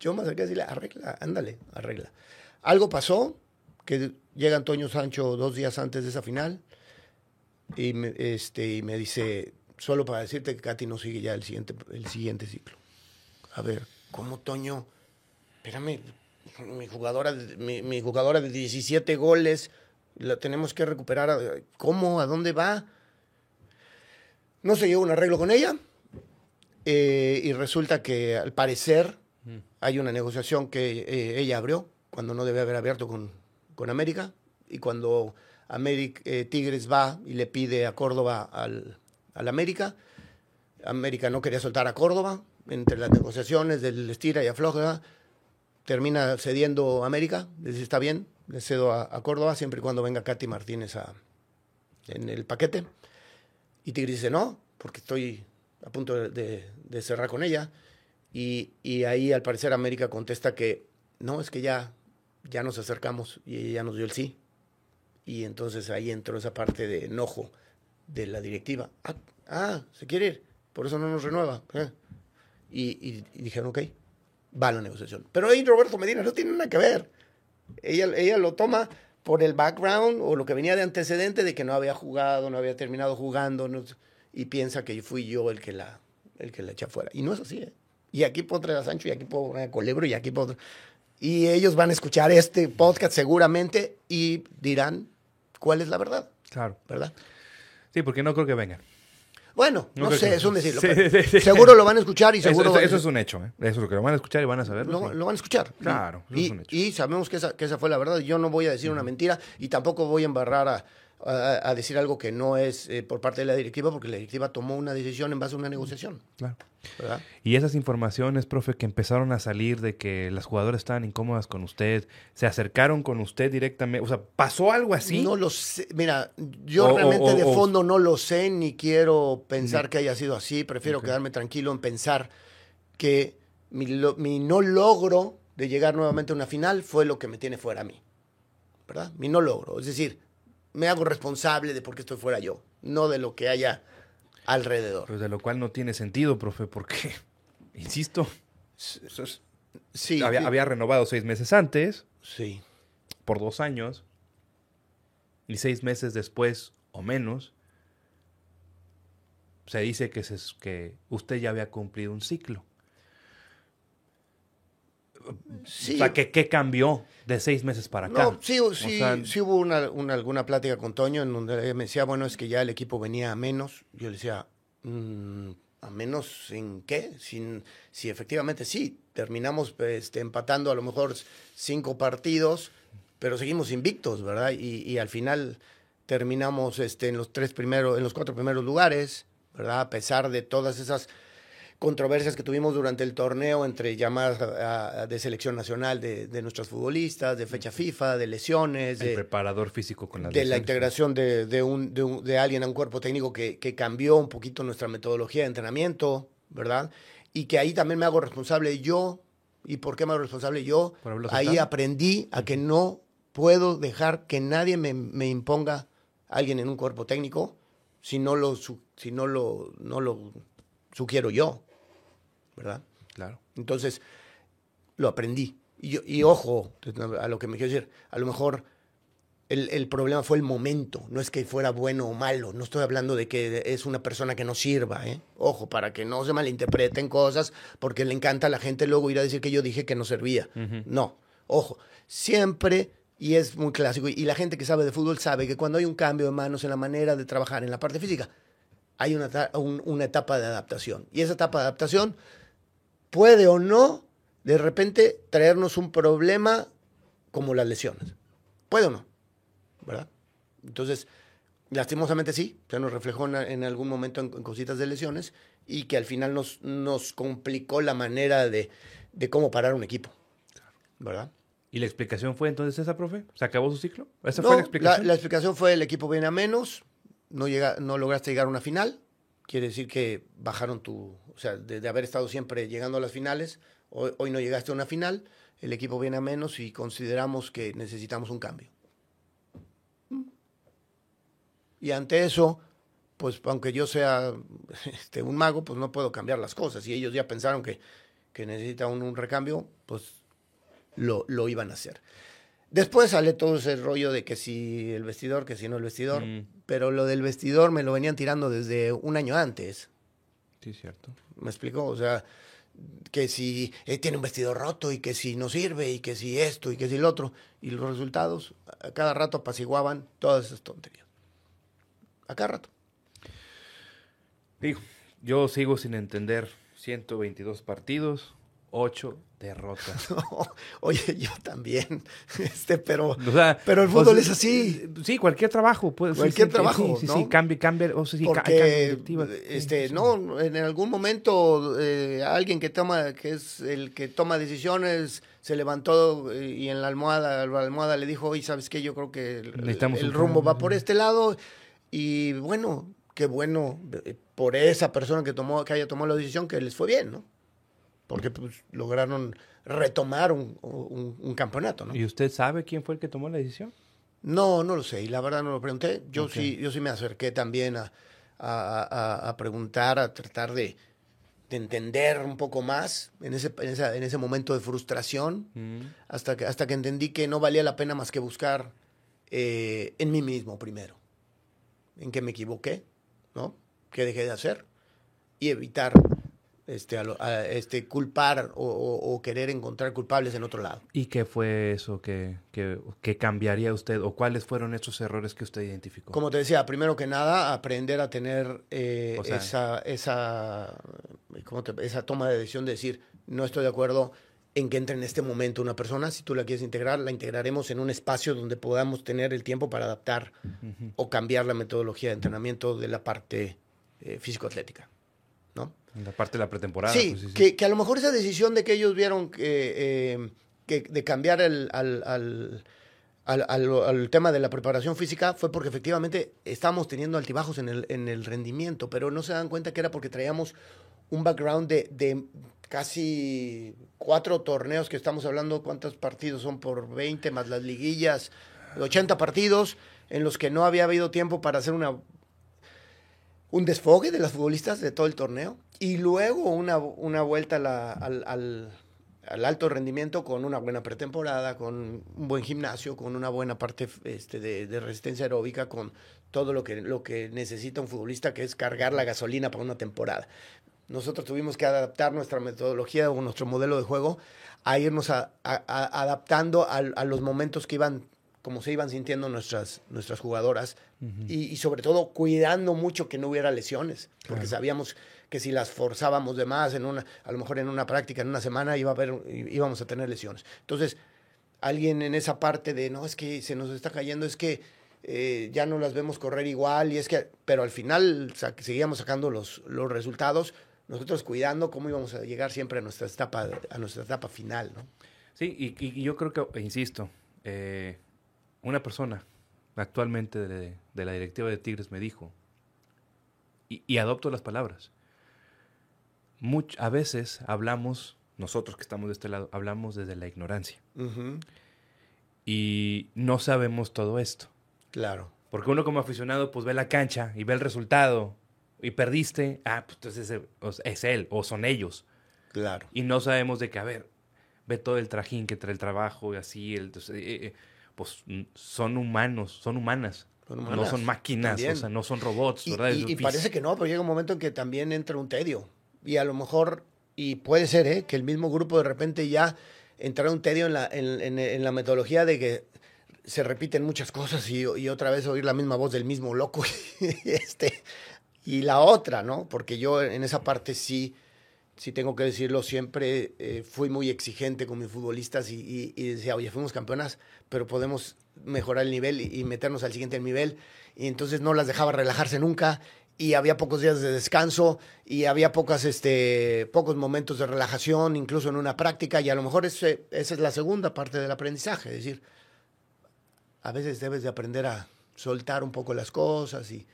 yo me acerqué a decirle, arregla, ándale, arregla. Algo pasó, que llega Antonio Sancho dos días antes de esa final y me, este, y me dice, solo para decirte que Katy no sigue ya el siguiente, el siguiente ciclo. A ver, ¿cómo Toño? Espérame, mi jugadora, mi, jugadora de 17 goles, la tenemos que recuperar. ¿Cómo? ¿A dónde va? No se llegó un arreglo con ella eh, y resulta que al parecer. Hay una negociación que eh, ella abrió cuando no debe haber abierto con, con América y cuando América, eh, Tigres va y le pide a Córdoba al, al América, América no quería soltar a Córdoba entre las negociaciones del estira y afloja, termina cediendo América, dice está bien, le cedo a, Córdoba siempre y cuando venga Katy Martínez a, en el paquete. Y Tigre dice, no, porque estoy a punto de, cerrar con ella. Y, ahí al parecer América contesta que no, es que ya, ya nos acercamos y ella nos dio el sí. Y entonces ahí entró esa parte de enojo de la directiva. Ah, ah se quiere ir, por eso no nos renueva. Y, y, y, dijeron, ok, va la negociación. Pero ahí Roberto Medina no tiene nada que ver. Ella, ella lo toma por el background o lo que venía de antecedente de que no había jugado, no había terminado jugando, y piensa que fui yo el que la, el que la echa fuera. Y no es así, ¿eh? Y aquí puedo traer a Sancho, y aquí puedo traer a Colebro, y aquí puedo... Y ellos van a escuchar este podcast seguramente y dirán cuál es la verdad. Claro. ¿Verdad? Sí, porque no creo que vengan. Bueno, no, sé, es un decirlo. Seguro lo van a escuchar y seguro. Eso, eso, es un hecho, ¿eh? Eso es lo que lo van a escuchar y van a saber. Lo, van a escuchar. Claro, y, es un hecho. y sabemos que esa, que esa, fue la verdad. Yo no voy a decir una mentira y tampoco voy a embarrar a, a, a decir algo que no es eh, por parte de la directiva, porque la directiva tomó una decisión en base a una negociación. Claro. Y esas informaciones, profe, que empezaron a salir de que las jugadoras estaban incómodas con usted, se acercaron con usted directamente, o sea, ¿pasó algo así? No lo sé, mira, yo realmente de fondo no lo sé, ni quiero pensar que haya sido así, prefiero quedarme tranquilo en pensar que mi, mi no logro de llegar nuevamente a una final fue lo que me tiene fuera a mí, ¿verdad? Mi no logro, es decir, me hago responsable de por qué estoy fuera yo, no de lo que haya alrededor. Pues de lo cual no tiene sentido, profe, porque, insisto, sí, había, renovado seis meses antes. Sí. Por dos años. Y seis meses después o menos, se dice que, se, que usted ya había cumplido un ciclo. Sí. O sea, ¿qué, cambió de seis meses para acá? No, sí, sí, sí hubo una, alguna plática con Toño en donde me decía, bueno, es que ya el equipo venía a menos. Yo le decía, mm, ¿a menos en qué? Sin, si efectivamente sí, terminamos este, empatando a lo mejor cinco partidos, pero seguimos invictos, ¿verdad? Y, y al final terminamos este, en los tres primeros, en los cuatro primeros lugares, ¿verdad? A pesar de todas esas controversias que tuvimos durante el torneo entre llamadas de selección nacional de, de, nuestros futbolistas, de fecha FIFA, de lesiones. El de, preparador físico con la De la integración de, de, un, de, alguien a un cuerpo técnico que, que, cambió un poquito nuestra metodología de entrenamiento, ¿verdad? Y que ahí también me hago responsable yo. ¿Y por qué me hago responsable yo? Ahí aprendí a que no puedo dejar que nadie me, me imponga a alguien en un cuerpo técnico si no lo, si no lo, no lo sugiero yo. ¿Verdad? Claro. Entonces, lo aprendí. Y, ojo, a lo que me quiero decir, a lo mejor el, problema fue el momento, no es que fuera bueno o malo, no estoy hablando de que es una persona que no sirva, ¿eh? Ojo, para que no se malinterpreten cosas, porque le encanta a la gente luego ir a decir que yo dije que no servía. No, ojo, siempre, y es muy clásico, y la gente que sabe de fútbol sabe que cuando hay un cambio de manos en la manera de trabajar en la parte física, hay una, una etapa de adaptación. Y esa etapa de adaptación puede o no de repente traernos un problema como las lesiones. Puede o no, ¿verdad? Entonces, lastimosamente sí, se nos reflejó en, algún momento en, cositas de lesiones y que al final nos, nos complicó la manera de, cómo parar un equipo, ¿verdad? ¿Y la explicación fue entonces esa, profe? ¿Se acabó su ciclo? ¿Esa fue la explicación? La, explicación fue el equipo viene a menos, no, llega, no lograste llegar a una final, quiere decir que bajaron tu, o sea, de, haber estado siempre llegando a las finales, hoy, no llegaste a una final, el equipo viene a menos y consideramos que necesitamos un cambio. Y ante eso, pues aunque yo sea este, un mago, pues no puedo cambiar las cosas. Y ellos ya pensaron que, que necesitan un, recambio, pues lo, lo iban a hacer. Después sale todo ese rollo de que si el vestidor, que si no el vestidor. Mm. Pero lo del vestidor me lo venían tirando desde un año antes. Sí, cierto. ¿Me explico? O sea, que si eh, tiene un vestidor roto y que si no sirve y que si esto y que si el otro. Y los resultados a cada rato apaciguaban todas esas tonterías. A cada rato. Digo, yo sigo sin entender 122 partidos, 8 derrotas. oye, yo también. Este, pero, pero el fútbol es así. Sí, cualquier trabajo. Pues, cualquier trabajo. Sí, sí, sí, cambia, cambia. O sea, Porque, este, no, en algún momento eh, alguien que toma, que es el que toma decisiones, se levantó y en la almohada, la almohada le dijo, oye, ¿sabes qué? Yo creo que el, rumbo va por este lado. Y bueno, qué bueno eh, por esa persona que tomó, que haya tomado la decisión, que les fue bien, ¿no? Porque pues, lograron retomar un, campeonato. ¿no? ¿Y usted sabe quién fue el que tomó la decisión? No, no lo sé, y la verdad no lo pregunté. Yo, sí, yo sí me acerqué también a, a, a, preguntar, a tratar de, de, entender un poco más en ese, en, esa, en ese momento de frustración, mm. hasta, que, hasta que entendí que no valía la pena más que buscar eh, en mí mismo primero, en qué me equivoqué, ¿no? qué dejé de hacer y evitar este, este, culpar o, querer encontrar culpables en otro lado. ¿Y qué fue eso que, que, cambiaría usted o cuáles fueron esos errores que usted identificó? Como te decía, primero que nada, aprender a tener eh, esa, esa, esa toma de decisión de decir, no estoy de acuerdo en que entre en este momento una persona, si tú la quieres integrar, la integraremos en un espacio donde podamos tener el tiempo para adaptar o cambiar la metodología de entrenamiento de la parte eh, físico-atlética, la parte de la pretemporada. Sí, pues, sí, sí. Que, que a lo mejor esa decisión de que ellos vieron que, eh, que de cambiar el, al, al, al, al- al tema de la preparación física fue porque efectivamente estábamos teniendo altibajos en el, en el rendimiento, pero no se dan cuenta que era porque traíamos un background de, de casi cuatro torneos que estamos hablando, cuántos partidos son por 20 más las liguillas, 80 partidos en los que no había habido tiempo para hacer una un desfogue de las futbolistas de todo el torneo y luego una, una vuelta al, al- al alto rendimiento con una buena pretemporada, con un buen gimnasio, con una buena parte este, de, resistencia aeróbica, con todo lo que, lo que necesita un futbolista, que es cargar la gasolina para una temporada. Nosotros tuvimos que adaptar nuestra metodología o nuestro modelo de juego a irnos adaptando a, los momentos que iban, como se iban sintiendo nuestras, nuestras jugadoras y, y sobre todo cuidando mucho que no hubiera lesiones, porque Claro. sabíamos que si las forzábamos de más, en una, a lo mejor en una práctica, en una semana, iba a haber, íbamos a tener lesiones. Entonces, alguien en esa parte de, no, es que se nos está cayendo, es que eh, ya no las vemos correr igual, y es que, pero al final sa- seguíamos sacando los, los resultados, nosotros cuidando cómo íbamos a llegar siempre a nuestra etapa, a nuestra etapa final, ¿no? Sí, y, y yo creo que, insisto, eh, una persona actualmente de, de la directiva de Tigres me dijo, y, y adopto las palabras, much- a veces hablamos, nosotros que estamos de este lado, hablamos desde la ignorancia y no sabemos todo esto. Claro. Porque uno como aficionado pues ve la cancha y ve el resultado y perdiste, ah, pues entonces es, él o son ellos. Claro. Y no sabemos de qué, a ver, ve todo el trajín que trae el trabajo y así, el, entonces, eh, eh, pues son humanos, son humanas. Son No humanas, son máquinas, también. o sea, no son robots, Y, ¿verdad? y- parece que no, pero llega un momento en que también entra un tedio. Y a lo mejor, y puede ser, ¿eh? que el mismo grupo de repente ya entrara un tedio en la, en, en- en la metodología de que se repiten muchas cosas y, y otra vez oír la misma voz del mismo loco. y este, y la otra, ¿no? Porque yo en esa parte sí, sí tengo que decirlo, siempre eh, fui muy exigente con mis futbolistas y, decía, oye, fuimos campeonas, pero podemos mejorar el nivel y, meternos al siguiente nivel. Y entonces no las dejaba relajarse nunca y había pocos días de descanso y había pocas, este, pocos momentos de relajación, incluso en una práctica, y a lo mejor esa es la segunda parte del aprendizaje, es decir, a veces debes de aprender a soltar un poco las cosas y,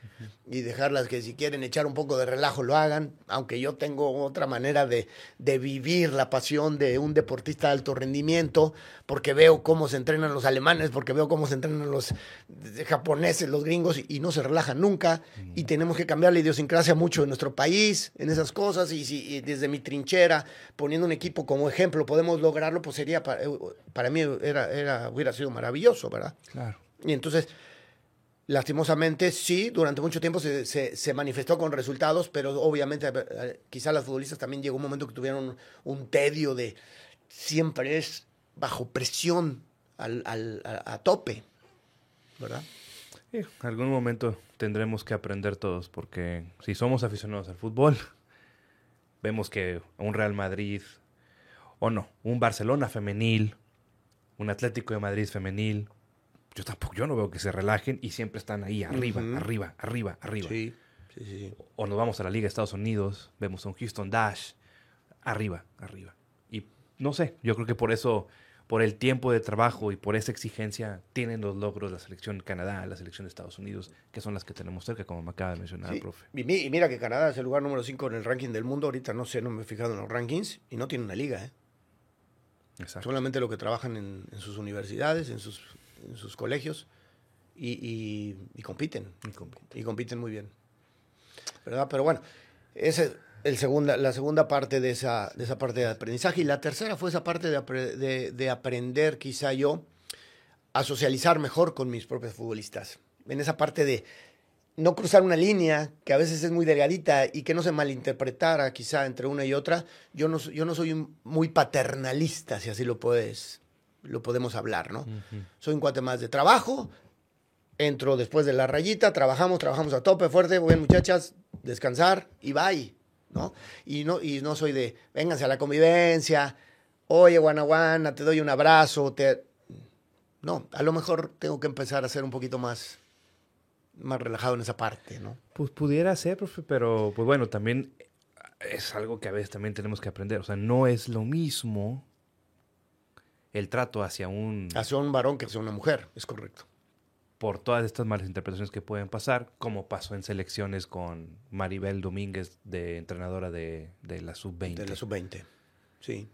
y dejarlas que si quieren echar un poco de relajo lo hagan, aunque yo tengo otra manera de, de vivir la pasión de un deportista de alto rendimiento, porque veo cómo se entrenan los alemanes, porque veo cómo se entrenan los eh, japoneses, los gringos, y, no se relajan nunca, y tenemos que cambiar la idiosincrasia mucho en nuestro país, en esas cosas, y si y desde mi trinchera, poniendo un equipo como ejemplo, podemos lograrlo, pues sería, para, para mí era, era, hubiera sido maravilloso, ¿verdad? Claro. Y entonces, lastimosamente, sí, durante mucho tiempo se, se- manifestó con resultados, pero obviamente eh, quizá las futbolistas también llegó un momento que tuvieron un tedio de siempre es bajo presión al, al- a, tope, ¿verdad? En algún momento tendremos que aprender todos, porque si somos aficionados al fútbol, vemos que un Real Madrid, o no, un Barcelona femenil, un Atlético de Madrid femenil, yo tampoco, yo no veo que se relajen y siempre están ahí arriba, arriba, arriba, arriba. Sí, sí, sí. O nos vamos a la Liga de Estados Unidos, vemos a un Houston Dash, arriba, arriba. Y no sé, yo creo que por eso, por el tiempo de trabajo y por esa exigencia, tienen los logros la selección de Canadá, la selección de Estados Unidos, que son las que tenemos cerca, como me acaba de mencionar Sí, profe. Y, mi- y mira que Canadá es el lugar número 5 en el ranking del mundo. Ahorita no sé, no me he fijado en los rankings y no tiene una liga. ¿eh? Exacto. Solamente lo que trabajan en, en sus universidades, en sus, en sus colegios y, y- y compiten. Y compiten. Y compiten muy bien. ¿Verdad? Pero bueno, esa es el segunda, la segunda parte de esa, de esa parte de aprendizaje. Y la tercera fue esa parte de, de- de aprender, quizá yo, a socializar mejor con mis propios futbolistas. En esa parte de no cruzar una línea que a veces es muy delgadita y que no se malinterpretara quizá entre una y otra. Yo no, yo no soy muy paternalista, si así lo puedes, lo podemos hablar, ¿no? Ujú. Soy un cuate más de trabajo. Entro después de la rayita, trabajamos, trabajamos a tope, fuerte, bien muchachas, descansar y bye, ¿no? Y no, y no soy de, vénganse a la convivencia, oye, guanaguana, te doy un abrazo, te... No, a lo mejor tengo que empezar a ser un poquito más, más relajado en esa parte, ¿no? Pues pudiera ser, profe, pero pues bueno, también es algo que a veces también tenemos que aprender. O sea, no es lo mismo el trato hacia un... Hacia un varón que hacia una mujer, es correcto. Por todas estas malas interpretaciones que pueden pasar, como pasó en selecciones con Maribel Domínguez, de entrenadora de, de la sub-20. De la sub-20, sí.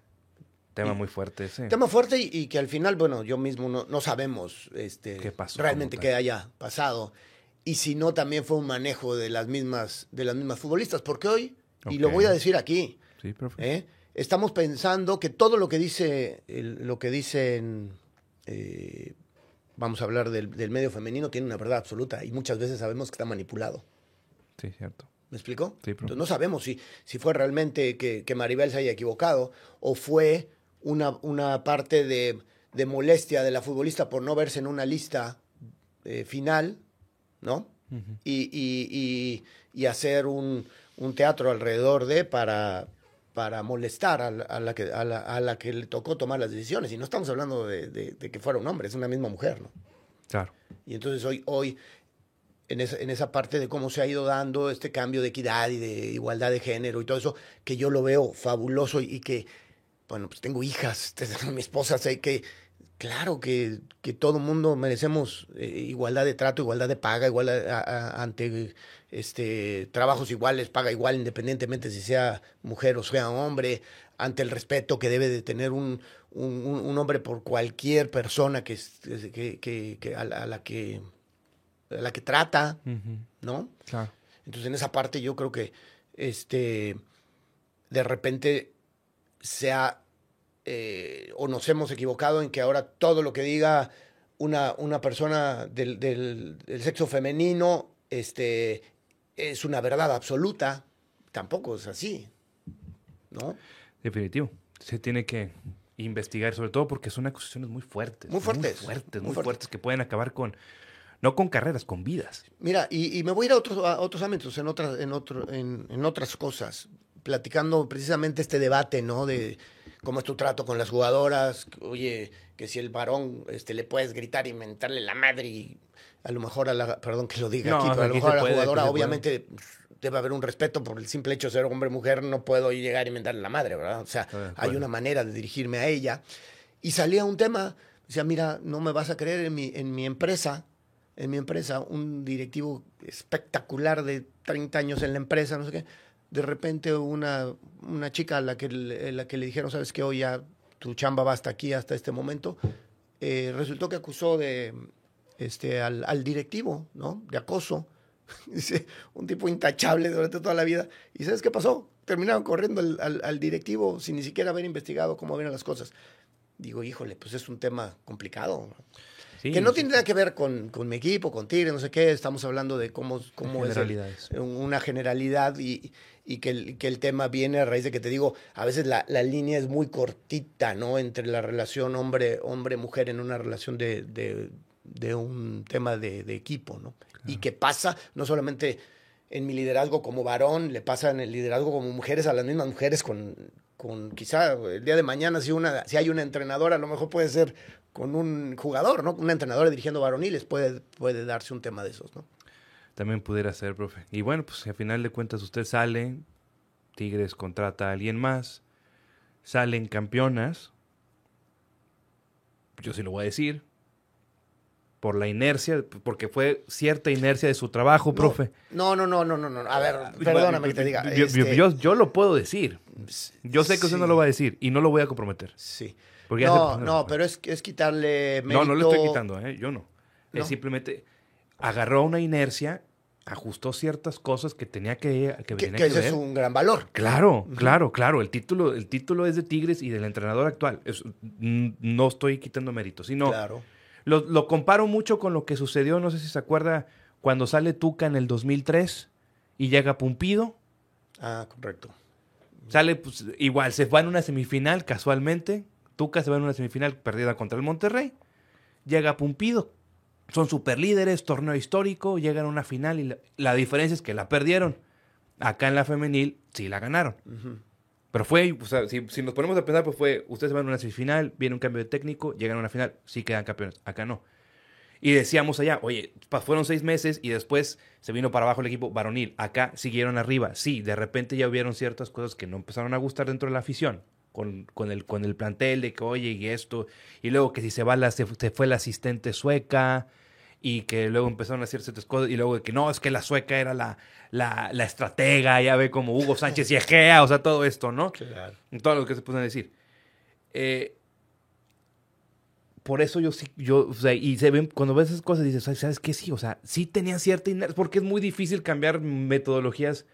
Tema muy fuerte ese. Tema fuerte y, que al final, bueno, yo mismo no, no sabemos este, ¿Qué pasó, realmente qué haya pasado. Y si no, también fue un manejo de las mismas, de las mismas futbolistas. Porque hoy, y lo voy a decir aquí, sí, ¿eh? Estamos pensando que todo lo que dice, lo que dicen, eh, vamos a hablar del, medio femenino, tiene una verdad absoluta. Y muchas veces sabemos que está manipulado. Sí, cierto. ¿Me explico? Sí, Entonces, no sabemos si, si fue realmente que, que Maribel se haya equivocado o fue una, una parte de, de, molestia de la futbolista por no verse en una lista eh, final, ¿no? y, y, y, hacer un, un, teatro alrededor de para, para molestar a la, que, a, la, a la, que le tocó tomar las decisiones. Y no estamos hablando de, de, de, que fuera un hombre, es una misma mujer, ¿no? Claro. Y entonces hoy, hoy en esa, en esa parte de cómo se ha ido dando este cambio de equidad y de igualdad de género y todo eso, que yo lo veo fabuloso y que bueno, pues tengo hijas, mi esposa, sé que, claro que, que todo mundo merecemos eh, igualdad de trato, igualdad de paga, igualdad ante este, trabajos iguales, paga igual independientemente si sea mujer o sea hombre, ante el respeto que debe de tener un, un, hombre por cualquier persona que, que, que, a, la, que a la que trata, ¿no? Claro. Entonces en esa parte yo creo que este de repente sea eh, o nos hemos equivocado en que ahora todo lo que diga una, una persona del, del, sexo femenino este, es una verdad absoluta. Tampoco es así, ¿no? Definitivo. Se tiene que investigar, sobre todo porque son acusaciones muy fuertes. Muy fuertes. Muy fuertes, muy, fuertes. que pueden acabar con, no con carreras, con vidas. Mira, y, me voy a ir a otros, a otros ámbitos, en, otras en, otro, en, en otras cosas platicando precisamente este debate, ¿no? De cómo es tu trato con las jugadoras, oye, que si el varón este, le puedes gritar y mentarle la madre y a lo mejor a la, perdón que lo diga aquí, pero a lo mejor a la jugadora obviamente debe haber un respeto por el simple hecho de ser hombre o mujer, no puedo llegar y mentarle la madre, ¿verdad? O sea, hay una manera de dirigirme a ella. Y salía un tema, decía, mira, no me vas a creer en mi, en mi empresa, en mi empresa, un directivo espectacular de 30 años en la empresa, no sé qué, de repente una, una chica a la que, la que le dijeron, sabes que hoy ya tu chamba va hasta aquí, hasta este momento, eh, resultó que acusó de, este, al, al directivo, ¿no? De acoso. Dice, un tipo intachable durante toda la vida. ¿Y sabes qué pasó? Terminaron corriendo al, al, directivo sin ni siquiera haber investigado cómo vienen las cosas. Digo, híjole, pues es un tema complicado que no tiene nada que ver con, con, mi equipo, con Tigre, no sé qué. Estamos hablando de cómo, cómo es una generalidad y, y que, el, que, el, tema viene a raíz de que te digo, a veces la, la línea es muy cortita, ¿no? Entre la relación hombre-mujer en una relación de, de, de un tema de, de equipo, ¿no? Y que pasa no solamente en mi liderazgo como varón, le pasa en el liderazgo como mujeres a las mismas mujeres con, con quizá el día de mañana si, una, si hay una entrenadora, a lo mejor puede ser con un jugador, ¿no? Un entrenador dirigiendo varoniles puede, puede darse un tema de esos, ¿no? También pudiera ser, profe. Y bueno, pues al final de cuentas usted sale, Tigres contrata a alguien más, salen campeonas, yo sí lo voy a decir, por la inercia, porque fue cierta inercia de su trabajo, profe. No, no, no, no, no, no. A ver, perdóname que te diga. Yo, este yo, lo puedo decir. Yo sé que usted no lo va a decir y no lo voy a comprometer. Sí. no, no, pero es, es quitarle mérito. No, no le estoy quitando, ¿eh? yo no. Es simplemente agarró una inercia, ajustó ciertas cosas que tenía que que, que, que ese es un gran valor. Claro, claro, claro. El título, el título es de Tigres y del entrenador actual. no estoy quitando mérito, sino claro lo, comparo mucho con lo que sucedió, no sé si se acuerda, cuando sale Tuca en el 2003 y llega Pumpido. Ah, correcto. Sale, pues, igual, se va en una semifinal casualmente. Tuca se va en una semifinal perdida contra el Monterrey. Llega Pumpido. Son superlíderes, torneo histórico, llegan a una final y la, diferencia es que la perdieron. Acá en la femenil sí la ganaron. Pero fue, o sea, si, nos ponemos a pensar, pues fue, ustedes van a una semifinal, viene un cambio de técnico, llegan a una final, sí quedan campeones. Acá no. Y decíamos allá, oye, fueron seis meses y después se vino para abajo el equipo varonil. Acá siguieron arriba. Sí, de repente ya hubieron ciertas cosas que no empezaron a gustar dentro de la afición. Con, con, el, con el plantel de que, oye, y esto. Y luego que si se va, la, se, fue la asistente sueca. Y que luego empezaron a hacer ciertas cosas. Y luego que no, es que la sueca era la, la, la estratega. Ya ve como Hugo Sánchez y Egea. O sea, todo esto, ¿no? Claro. Todo lo que se pueden decir. Eh, por eso yo sí, yo, o sea, y se ven, cuando ves esas cosas dices, ¿sabes qué? Sí, o sea, sí tenía cierta inercia, porque es muy difícil cambiar metodologías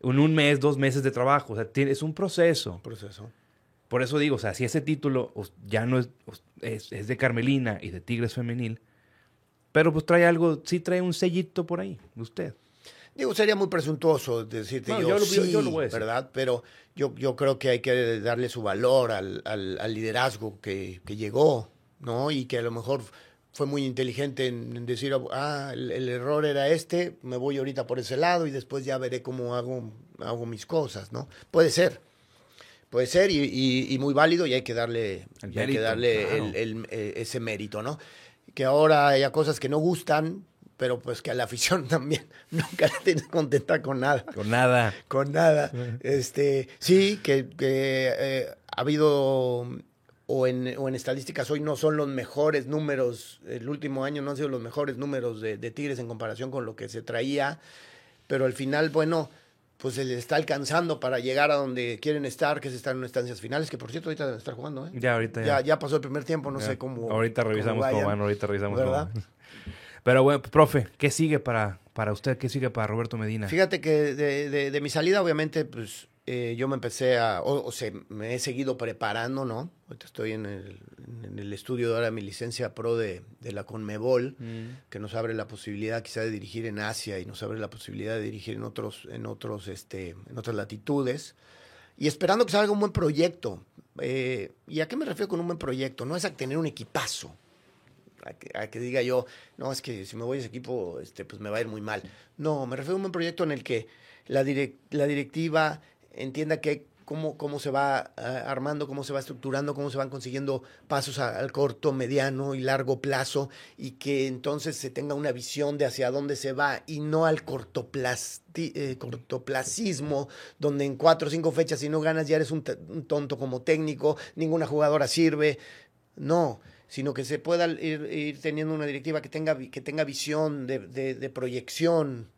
en un mes, dos meses de trabajo, o sea, es un proceso. Proceso. Por eso digo, o sea, si ese título ya no es, es, de Carmelina y de Tigres Femenil, pero pues trae algo, sí trae un sellito por ahí, usted. Digo, sería muy presuntuoso decirte yo, sí, yo, lo voy a decir. ¿verdad? Pero yo, yo creo que hay que darle su valor al, al, liderazgo que, que llegó, ¿no? Y que a lo mejor fue muy inteligente en, decir, ah, el, error era este, me voy ahorita por ese lado y después ya veré cómo hago, hago mis cosas, ¿no? Puede ser, puede ser y, muy válido y hay que darle, hay que darle el, eh, ese mérito, ¿no? Que ahora haya cosas que no gustan, pero pues que a la afición también nunca la tienes contenta con nada. Con nada. Con nada. Este, sí, que, eh, ha habido o en, o en estadísticas hoy no son los mejores números, el último año no han sido los mejores números de, Tigres en comparación con lo que se traía, pero al final, bueno, pues se les está alcanzando para llegar a donde quieren estar, que es estar en instancias finales, que por cierto ahorita deben estar jugando, ¿eh? Ya, ahorita ya. Ya, pasó el primer tiempo, no sé cómo. Ahorita revisamos cómo, van, ahorita revisamos ¿verdad? Pero bueno, profe, ¿qué sigue para, para usted? ¿Qué sigue para Roberto Medina? Fíjate que de, de, de mi salida, obviamente, pues eh, yo me empecé a, o, sea, me he seguido preparando, ¿no? Ahorita estoy en el, en el estudio de ahora mi licencia pro de, de la Conmebol, mm. que nos abre la posibilidad quizá de dirigir en Asia y nos abre la posibilidad de dirigir en otros, en otros, este, en otras latitudes. Y esperando que salga un buen proyecto. Eh, ¿Y a qué me refiero con un buen proyecto? No es a tener un equipazo. A que, a que, diga yo, no, es que si me voy a ese equipo, este, pues me va a ir muy mal. No, me refiero a un buen proyecto en el que la, la directiva entienda que cómo, cómo se va ah, armando, cómo se va estructurando, cómo se van consiguiendo pasos al corto, mediano y largo plazo y que entonces se tenga una visión de hacia dónde se va y no al eh, cortoplacismo, donde en cuatro o cinco fechas si no ganas ya eres un, tonto como técnico, ninguna jugadora sirve. No, sino que se pueda ir, teniendo una directiva que tenga, que tenga visión de, de proyección,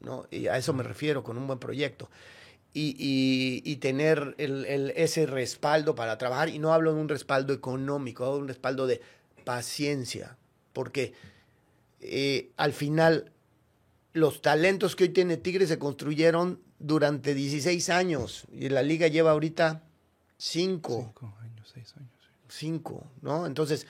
¿no? Y a eso me refiero con un buen proyecto y, y, tener el, el, ese respaldo para trabajar. Y no hablo de un respaldo económico, hablo de un respaldo de paciencia, porque eh, al final los talentos que hoy tiene Tigre se construyeron durante 16 años y la liga lleva ahorita 5. 5 años, 6 años. 5, ¿no? Entonces,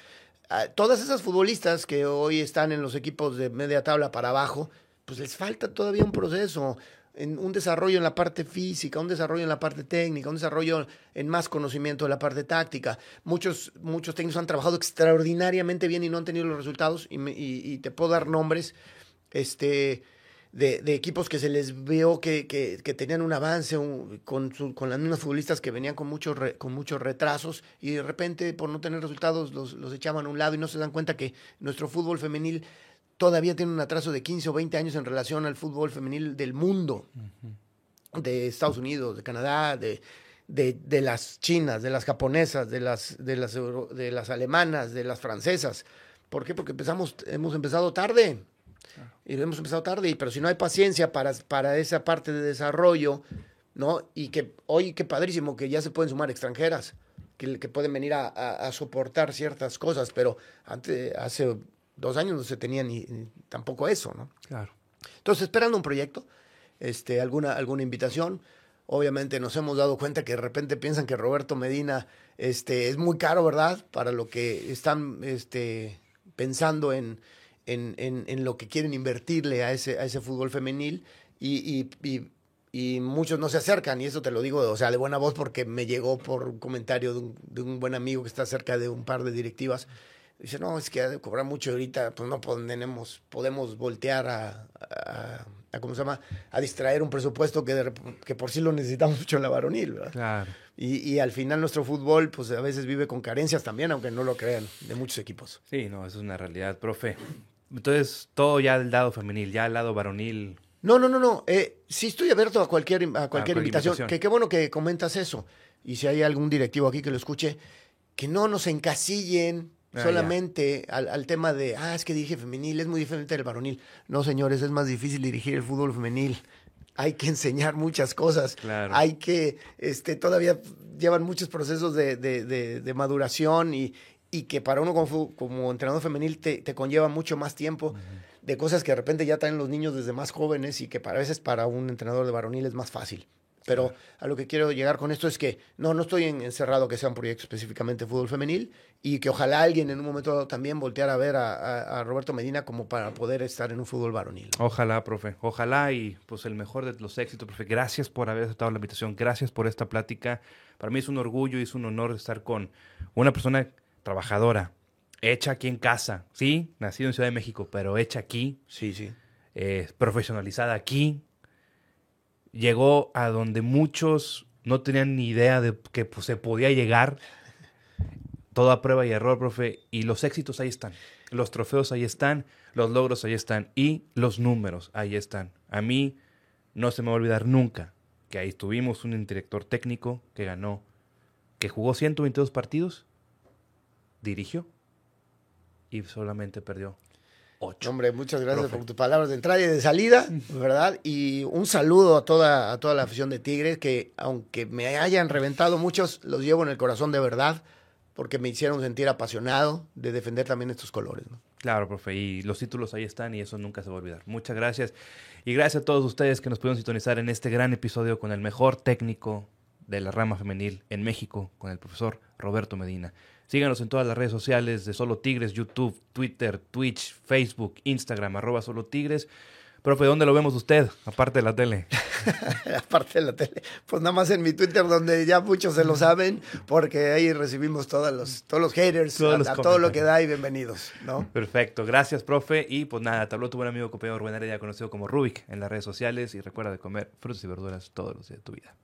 todas esas futbolistas que hoy están en los equipos de media tabla para abajo, pues les falta todavía un proceso en un desarrollo en la parte física, un desarrollo en la parte técnica, un desarrollo en más conocimiento de la parte táctica. Muchos, muchos técnicos han trabajado extraordinariamente bien y no han tenido los resultados y, te puedo dar nombres este, de, equipos que se les vio que, tenían un avance con, con las mismas futbolistas que venían con muchos, con muchos retrasos y de repente por no tener resultados los, los echaban a un lado y no se dan cuenta que nuestro fútbol femenil todavía tiene un atraso de 15 o 20 años en relación al fútbol femenil del mundo, de Estados Unidos, de Canadá, de, de, las chinas, de las japonesas, de las, de, las, de las alemanas, de las francesas. ¿Por qué? Porque empezamos, hemos empezado tarde. Y hemos empezado tarde, pero si no hay paciencia para, para esa parte de desarrollo, ¿no? Y que hoy, qué padrísimo, que ya se pueden sumar extranjeras, que, que pueden venir a, a, soportar ciertas cosas, pero antes, hace dos años no se tenía ni, tampoco eso, ¿no? Claro. Entonces, esperando un proyecto, este, alguna, alguna invitación. Obviamente nos hemos dado cuenta que de repente piensan que Roberto Medina este, es muy caro, ¿verdad? Para lo que están este, pensando en, en, en, lo que quieren invertirle a ese, a ese fútbol femenil y, y, y, muchos no se acercan y eso te lo digo, o sea, de buena voz porque me llegó por un comentario de un, de un buen amigo que está cerca de un par de directivas Dice, no, es que ha de cobrar mucho ahorita, pues no podemos, podemos voltear a, a, ¿cómo se llama? A distraer un presupuesto que, que por sí lo necesitamos mucho en la varonil, ¿verdad? Claro. Y, y, al final nuestro fútbol, pues a veces vive con carencias también, aunque no lo crean, de muchos equipos. Sí, no, eso es una realidad, profe. Entonces, todo ya del lado femenil, ya al lado varonil. No, no, no, no. Eh, sí estoy abierto a cualquier, a cualquier, cualquier invitación. invitación. Que qué bueno que comentas eso. Y si hay algún directivo aquí que lo escuche, que no nos encasillen Ah, solamente al, al tema de, ah, es que dirige femenil, es muy diferente del varonil. No, señores, es más difícil dirigir el fútbol femenil. Hay que enseñar muchas cosas. Claro. Hay que, este, todavía llevan muchos procesos de, de- de- de maduración y, y que para uno como, como entrenador femenil te, te conlleva mucho más tiempo de cosas que de repente ya traen los niños desde más jóvenes y que para veces para un entrenador de varonil es más fácil. Pero a lo que quiero llegar con esto es que no, no estoy en- encerrado que sea un proyecto específicamente de fútbol femenil y que ojalá alguien en un momento dado también volteara a ver a, a- a Roberto Medina como para poder estar en un fútbol varonil. Ojalá, profe. Ojalá y pues el mejor de los éxitos, profe. Gracias por haber aceptado la invitación. Gracias por esta plática. Para mí es un orgullo y es un honor estar con una persona trabajadora, hecha aquí en casa. Sí, nacido en Ciudad de México, pero hecha aquí, Sí, sí. eh, profesionalizada aquí. Llegó a donde muchos no tenían ni idea de que pues, se podía llegar. Todo a prueba y error, profe. Y los éxitos ahí están. Los trofeos ahí están. Los logros ahí están. Y los números ahí están. A mí no se me va a olvidar nunca que ahí tuvimos un director técnico que ganó, que jugó 122 partidos, dirigió y solamente perdió 8. Hombre, muchas gracias Profe. por tus palabras de entrada y de salida, ¿verdad? Y un saludo a toda, a toda la afición de Tigres, que aunque me hayan reventado muchos, los llevo en el corazón de verdad, porque me hicieron sentir apasionado de defender también estos colores. ¿no? Claro, profe, y los títulos ahí están y eso nunca se va a olvidar. Muchas gracias. Y gracias a todos ustedes que nos pudieron sintonizar en este gran episodio con el mejor técnico de la rama femenil en México, con el profesor Roberto Medina. Síganos en todas las redes sociales de Solo Tigres, YouTube, Twitter, Twitch, Facebook, Instagram, arroba Solo Tigres. Profe, ¿dónde lo vemos usted, aparte de la tele? Aparte de la tele, pues nada más en mi Twitter, donde ya muchos se lo saben, porque ahí recibimos todos los, todos los haters, Todos a, los a todo lo que da y bienvenidos, ¿no? Perfecto, gracias, profe. Y pues nada, te habló tu buen amigo compañero Rubén Heredia, conocido como Rubik en las redes sociales. Y recuerda de comer frutas y verduras todos los días de tu vida.